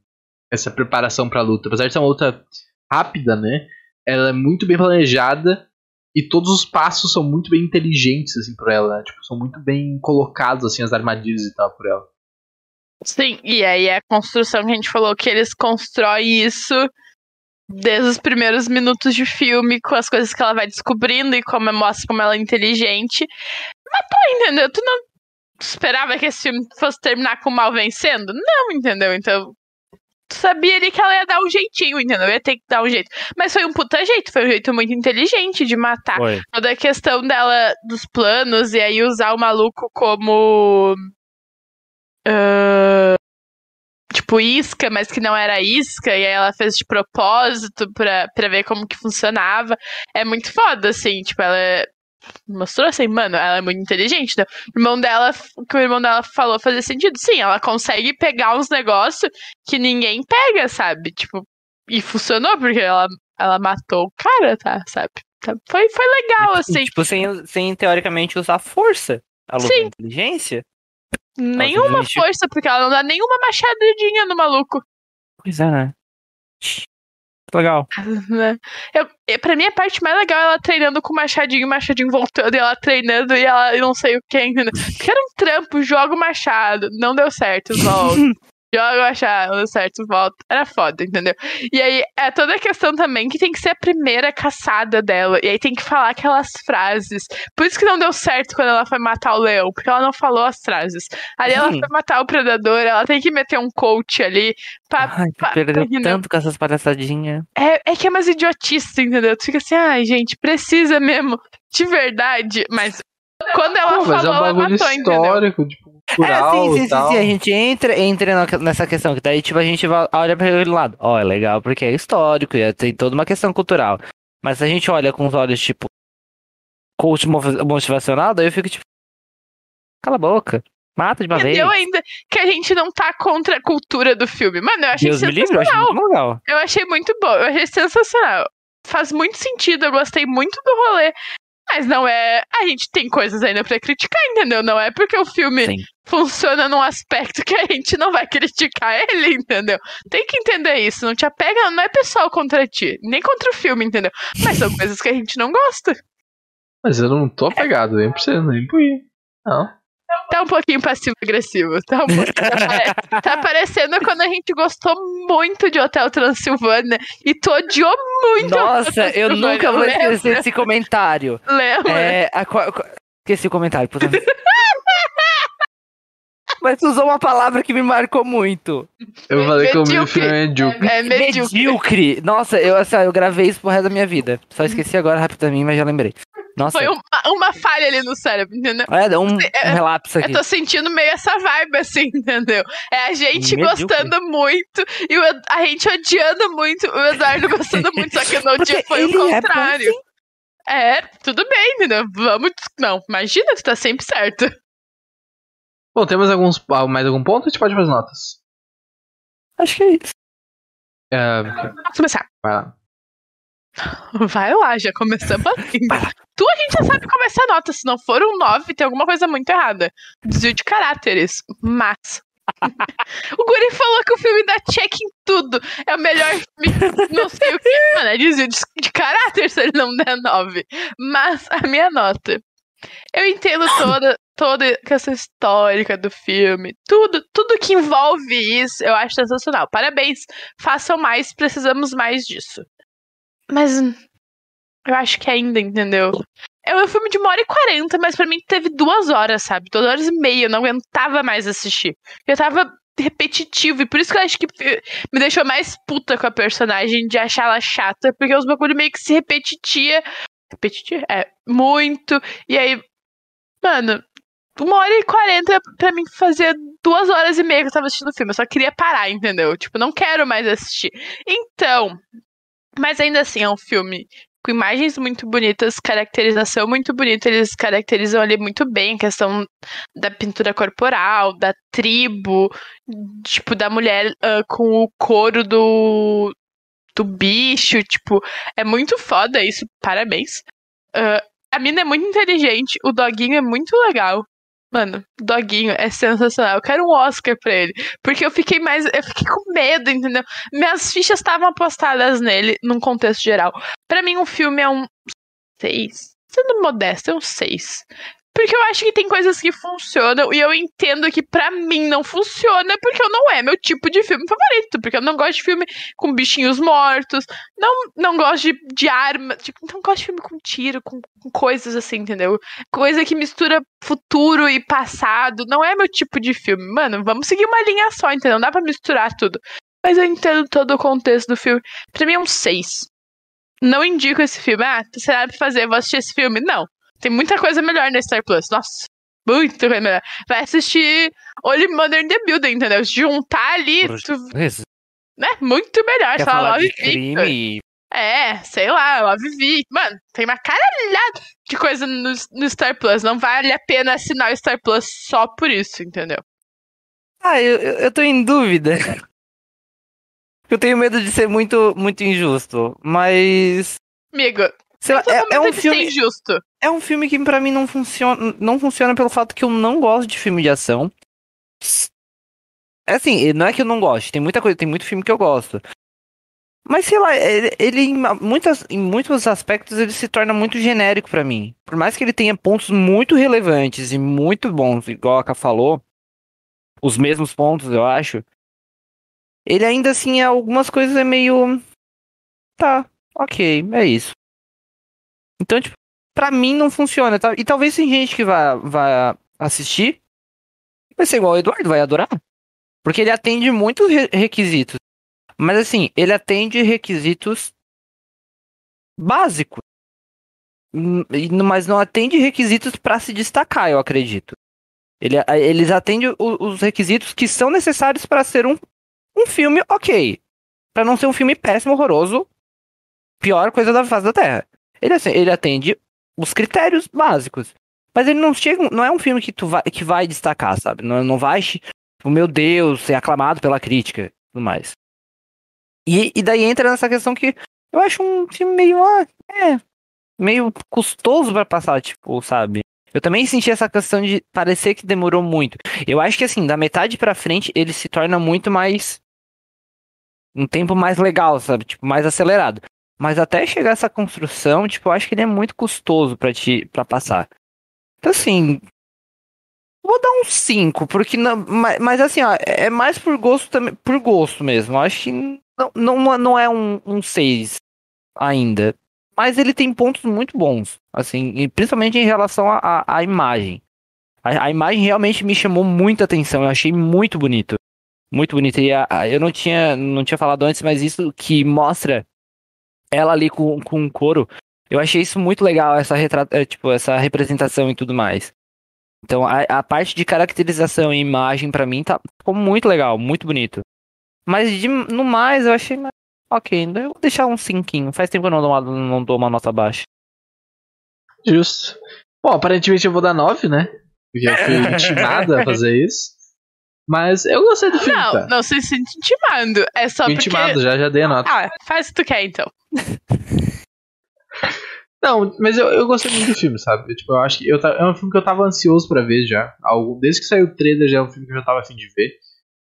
Essa preparação pra luta. Apesar de ser uma luta rápida, né? Ela é muito bem planejada e todos os passos são muito bem inteligentes, assim, por ela, né? Tipo, são muito bem colocados, assim, as armadilhas e tal por ela. Sim, e aí a construção que a gente falou que eles constroem isso desde os primeiros minutos de filme, com as coisas que ela vai descobrindo e como mostra como ela é inteligente. Mas pô, entendeu? Tu não esperava que esse filme fosse terminar com o mal vencendo? Não, entendeu? Então. Tu sabia ali que ela ia dar um jeitinho, entendeu? Ia ter que dar um jeito. Mas foi um puta jeito, foi um jeito muito inteligente de matar Foi. toda a questão dela, dos planos, e aí usar o maluco como. ah, tipo, isca, mas que não era isca, e aí ela fez de propósito pra, pra ver como que funcionava. É muito foda, assim, tipo, ela é- mostrou assim, mano, ela é muito inteligente. Né? O irmão dela, o que o irmão dela falou fazia sentido. Sim, ela consegue pegar uns negócios que ninguém pega, sabe? Tipo, e funcionou, porque ela, ela matou o cara, tá? Sabe? Tá- Foi, foi legal, assim. Tipo, sem, sem teoricamente usar força. A luta Sim. inteligência. Nenhuma força, porque ela não dá nenhuma machadinha no maluco. Pois é, né? Legal. né? Eu, pra mim, a parte mais legal é ela treinando com o machadinho, o machadinho voltando, e ela treinando, e ela e não sei o que? Porque era um trampo, joga o machado, não deu certo, volta. joga o machado, não deu certo, volta. Era foda, entendeu? E aí, é toda a questão também que tem que ser a primeira caçada dela, e aí tem que falar aquelas frases. Por isso que não deu certo quando ela foi matar o leão, porque ela não falou as frases. Ali ela foi matar o predador, ela tem que meter um coach ali pra Ai, tu pá, perdeu entendeu? tanto com essas palhaçadinhas. É, é que é mais idiotice, entendeu? Tu fica assim, ai, gente, precisa mesmo, de verdade. Mas quando ela Pô, mas é falou, um ela bagulho matou, entendeu? Tipo, É, cultural sim, sim, e sim, tal. sim. A gente entra, entra nessa questão, que daí, tipo, a gente vai- olha pra aquele lado. Ó, é legal porque é histórico, e tem toda uma questão cultural. Mas se a gente olha com os olhos, tipo, coach motiv- motivacional, daí eu fico, tipo, cala a boca. Mata de uma vez. Entendeu ainda que a gente não tá contra a cultura do filme. Mano, eu achei Deus me livre, eu sensacional. acho muito legal. Eu achei muito bom, eu achei sensacional. Faz muito sentido, eu gostei muito do rolê. Mas não é. A gente tem coisas ainda pra criticar, entendeu? Não é porque o filme Sim. funciona num aspecto que a gente não vai criticar ele, entendeu? Tem que entender isso. Não te apega, não é pessoal contra ti, nem contra o filme, entendeu? Mas são coisas que a gente não gosta. Mas eu não tô apegado, nem por você, nem por ir. Não. Tá um pouquinho passivo-agressivo. Tá, um pouquinho- tá tá parecendo quando a gente gostou muito de Hotel Transilvânia e tu odiou muito. Nossa, eu nunca vou Lembra? esquecer esse comentário. Lembra? É, a, qual- esqueci o comentário, puta. Mas tu usou uma palavra que me marcou muito. Eu falei que o meu filme é medíocre. É medíocre. Medíocre. Nossa, eu, assim, eu gravei isso pro resto da minha vida. Só esqueci agora rapidamente, mas já lembrei. Nossa, Foi uma, uma falha ali no cérebro, entendeu? é, deu um, É, um relapso aqui. Eu tô sentindo meio essa vibe, assim, entendeu? É a gente Medíocre. gostando muito e o a gente odiando muito, o Eduardo gostando muito, só que no Porque dia foi o é contrário. É, tudo bem, entendeu? Vamos. Não, imagina, tu tá sempre certo. Bom, temos alguns, mais algum ponto? A gente pode ir pras notas. Acho que é isso. É, Vamos começar. vai lá. Vai lá, já começamos assim. Tu a gente já sabe começar a nota. Se não for um 9, tem alguma coisa muito errada. Desvio de caráteres. Mas. o Guri falou que o filme dá check em tudo. É o melhor filme. Não sei o que. Mano, é desvio de, de caráter se ele não der 9. Mas a minha nota. Eu entendo toda, toda a questão histórica do filme. Tudo, tudo que envolve isso, eu acho sensacional. Parabéns. Façam mais, precisamos mais disso. Mas eu acho que ainda, entendeu? É um filme de uma hora e quarenta, mas pra mim teve duas horas, sabe? Duas horas e meia, eu não aguentava mais assistir. Eu tava repetitivo, e por isso que eu acho que eh, me deixou mais puta com a personagem, de achar ela chata, porque os bagulho meio que se repetitia. Repetitia? É, muito. E aí, mano, uma hora e quarenta pra mim fazia duas horas e meia que eu tava assistindo o filme. Eu só queria parar, entendeu? Tipo, não quero mais assistir. Então, mas ainda assim, é um filme com imagens muito bonitas, caracterização muito bonita. Eles caracterizam ali muito bem a questão da pintura corporal, da tribo, tipo, da mulher ah, com o couro do, do bicho. Tipo, é muito foda isso, parabéns. Ah, a mina é muito inteligente, o doguinho é muito legal. Mano, Doguinho é sensacional. Eu quero um Oscar pra ele. Porque eu fiquei mais. Eu fiquei com medo, entendeu? Minhas fichas estavam apostadas nele, num contexto geral. Pra mim, o filme é um 6. Sendo modesto, é um 6. Porque eu acho que tem coisas que funcionam e eu entendo que pra mim não funciona porque eu não é meu tipo de filme favorito. Porque eu não gosto de filme com bichinhos mortos, não, não gosto de, de arma, tipo, não gosto de filme com tiro, com, com coisas assim, entendeu? Coisa que mistura futuro e passado, não é meu tipo de filme. Mano, vamos seguir uma linha só, entendeu? Não dá pra misturar tudo. Mas eu entendo todo o contexto do filme. Pra mim é um 6. Não indico esse filme. Ah, será pra fazer? Vou assistir esse filme? Não. Tem muita coisa melhor na Star Plus. Nossa, muito coisa melhor. Vai assistir Only Mother in the Building, entendeu? Juntar ali, tu, né? Muito melhor. Quer sei lá, falar Love crime? É, sei lá, Love Victor. Mano, tem uma caralhada de coisa no, no Star Plus. Não vale a pena assinar o Star Plus só por isso, entendeu? Ah, eu, eu tô em dúvida. Eu tenho medo de ser muito, muito injusto. Mas. Amigo, Sei lá, é, é um filme. injusto. É um filme que pra mim não funciona, não funciona pelo fato que eu não gosto de filme de ação. É assim, não é que eu não gosto, tem muita coisa, tem muito filme que eu gosto. Mas sei lá, ele, ele em, muitas, em muitos aspectos ele se torna muito genérico pra mim. Por mais que ele tenha pontos muito relevantes e muito bons, igual a Ká falou, os mesmos pontos, eu acho. Ele ainda assim, algumas coisas é meio tá, OK, é isso. Então, tipo, pra mim não funciona. Tá? E talvez tem gente que vai, assistir. Vai ser igual o Eduardo, vai adorar. Porque ele atende muitos re- requisitos. Mas assim, ele atende requisitos básicos. Mas não atende requisitos pra se destacar, eu acredito. Ele, eles atendem os requisitos que são necessários pra ser um, um filme ok. Pra não ser um filme péssimo, horroroso. Pior coisa da face da Terra. Ele, assim, ele atende os critérios básicos. Mas ele não chega. Não é um filme que, tu vai, que vai destacar, sabe? Não, não vai, tipo, meu Deus, ser aclamado pela crítica tudo mais. E, e daí entra nessa questão que eu acho um filme meio. Ah, é. Meio custoso pra passar, tipo, sabe? Eu também senti essa questão de parecer que demorou muito. Eu acho que assim, da metade pra frente, ele se torna muito mais. Um tempo mais legal, sabe? Tipo, mais acelerado. Mas até chegar essa construção, tipo, eu acho que ele é muito custoso pra te para passar. Então assim, vou dar um 5, porque não, mas, mas assim, ó, é mais por gosto também, por gosto mesmo. Eu acho que não, não, não é um, um 6 ainda. Mas ele tem pontos muito bons, assim, principalmente em relação à imagem. A, a imagem realmente me chamou muita atenção, eu achei muito bonito. Muito bonito. E a- a- eu não tinha, não tinha falado antes, mas isso que mostra ela ali com, com o couro, eu achei isso muito legal, essa, retra... é, tipo, essa representação e tudo mais. Então a, a parte de caracterização e imagem pra mim tá, ficou muito legal, muito bonito. Mas de- no mais eu achei mais- ok, eu vou deixar um cinquinho. Faz tempo que eu não dou uma, não dou uma nota baixa. Justo. Bom, aparentemente eu vou dar 9, né? Porque eu fui intimado a fazer isso. Mas eu gostei do filme, Não, tá? não se intimando. É só porque. intimado, já, já dei a nota. Ah, faz o que tu quer então. Não, mas eu, eu gostei muito do filme, sabe? Eu, tipo, eu acho que eu, é um filme que eu tava ansioso pra ver já. Algo, desde que saiu o trailer já é um filme que eu já tava afim de ver.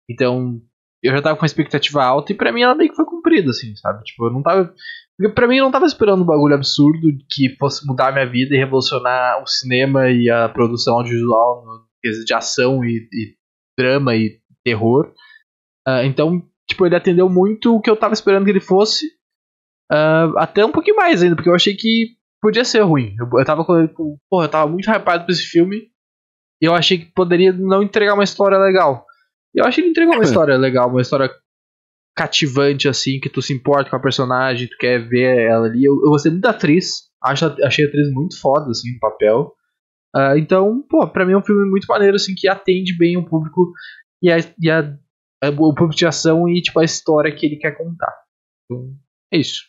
Então, eu já tava com uma expectativa alta e pra mim ela meio que foi cumprida, assim, sabe? Tipo, eu não tava. Porque pra mim eu não tava esperando um bagulho absurdo que fosse mudar a minha vida e revolucionar o cinema e a produção audiovisual no quesito de ação e, e drama e terror. Ah, então, tipo, ele atendeu muito o que eu tava esperando que ele fosse. Ah, até um pouquinho mais ainda, porque eu achei que podia ser ruim. Eu, eu tava com. com- Porra, eu tava muito hypado pra esse filme. E eu achei que poderia não entregar uma história legal. E eu achei que ele entregou uma história legal, uma história cativante, assim, que tu se importa com a personagem, tu quer ver ela ali. Eu, eu gostei muito da atriz. Acho, achei a atriz muito foda, assim, no papel. Ah, então, pô, pra mim é um filme muito maneiro, assim, que atende bem o público e, a, e a- a- o público de ação e, tipo, a história que ele quer contar. Então, é isso.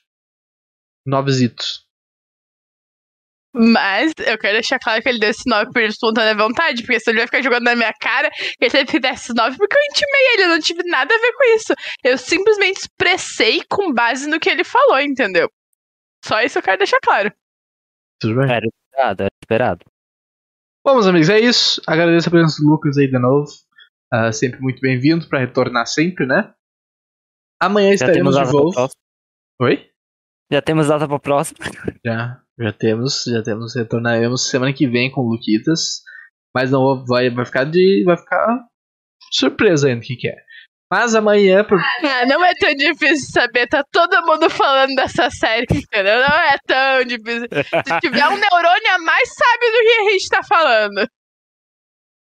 Novesitos. Mas eu quero deixar claro que ele deu esse 9 por espontânea vontade, porque senão ele vai ficar jogando na minha cara que ele sempre desse 9 porque eu intimei ele, eu não tive nada a ver com isso. Eu simplesmente expressei com base no que ele falou, entendeu? Só isso eu quero deixar claro. Tudo bem? Era esperado, era esperado. Bom, meus amigos, é isso. Agradeço a presença do Lucas aí de novo. Ah, sempre muito bem-vindo pra retornar sempre, né? Amanhã Já estaremos de volta. Oi? Já temos data pra próxima. Já, já temos, já temos, retornaremos semana que vem com o Luquitas. Mas não vai, vai ficar de. Vai ficar surpresa ainda o que, que é. Mas amanhã, por, Ah, não é tão difícil saber, tá todo mundo falando dessa série, entendeu? Não é tão difícil. Se tiver um neurônio a mais, sabe do que a gente tá falando.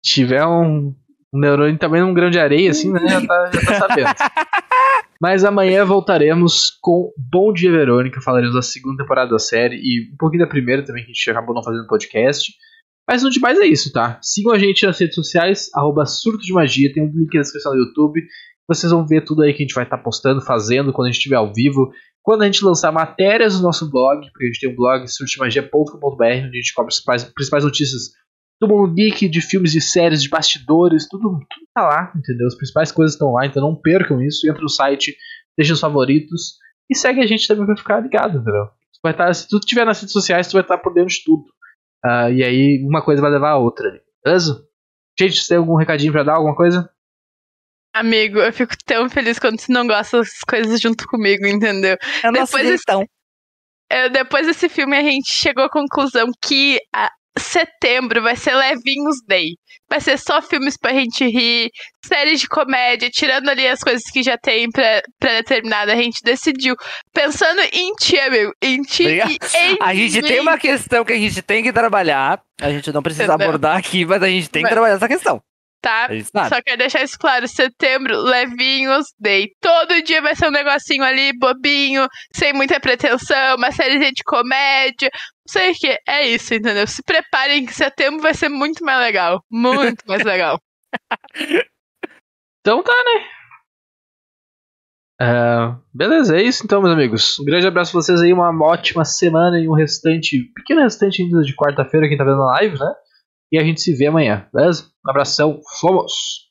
tiver um, um neurônio também num grão de areia, assim, né? Já tá, já tá sabendo. Mas amanhã voltaremos com Bom Dia Verônica, falaremos da segunda temporada da série e um pouquinho da primeira também, que a gente acabou não fazendo podcast. Mas no demais é isso, tá? Sigam a gente nas redes sociais, arroba Surto de Magia, tem um link na descrição do YouTube. Vocês vão ver tudo aí que a gente vai estar postando, fazendo quando a gente estiver ao vivo. Quando a gente lançar matérias no nosso blog, porque a gente tem um blog, surtodemagia.com.br, onde a gente cobre as principais, principais notícias do mundo geek, de filmes, de séries, de bastidores, tudo, tudo tá lá, entendeu? As principais coisas estão lá, então não percam isso. Entra no site, deixa os favoritos e segue a gente também pra ficar ligado, entendeu? Tu vai estar, se tu tiver nas redes sociais, tu vai estar por dentro de tudo. Ah, e aí uma coisa vai levar a outra, beleza? Gente, você tem algum recadinho pra dar, alguma coisa? Amigo, eu fico tão feliz quando você não gosta das coisas junto comigo, entendeu? É Depois esse- então. É, depois desse filme, a gente chegou à conclusão que a- setembro vai ser Levinhos Day. Vai ser só filmes pra gente rir, séries de comédia, tirando ali as coisas que já tem pré- pré-determinada. a gente decidiu, pensando em ti, amigo, em ti e em A gente mim. tem uma questão que a gente tem que trabalhar. A gente não precisa Entendeu? abordar aqui, mas a gente tem que Mas- trabalhar essa questão. Tá? A. Só quero deixar isso claro, setembro, Levinhos Day. Todo dia vai ser um negocinho ali, bobinho, sem muita pretensão, uma série de comédia, não sei o que. É isso, entendeu? Se preparem que setembro vai ser muito mais legal. Muito mais legal. Então tá, né? Ah, beleza, é isso então, meus amigos. Um grande abraço pra vocês aí, uma ótima semana e um restante, pequeno restante ainda de quarta-feira, quem tá vendo na live, né? E a gente se vê amanhã, beleza? Um abração, fomos!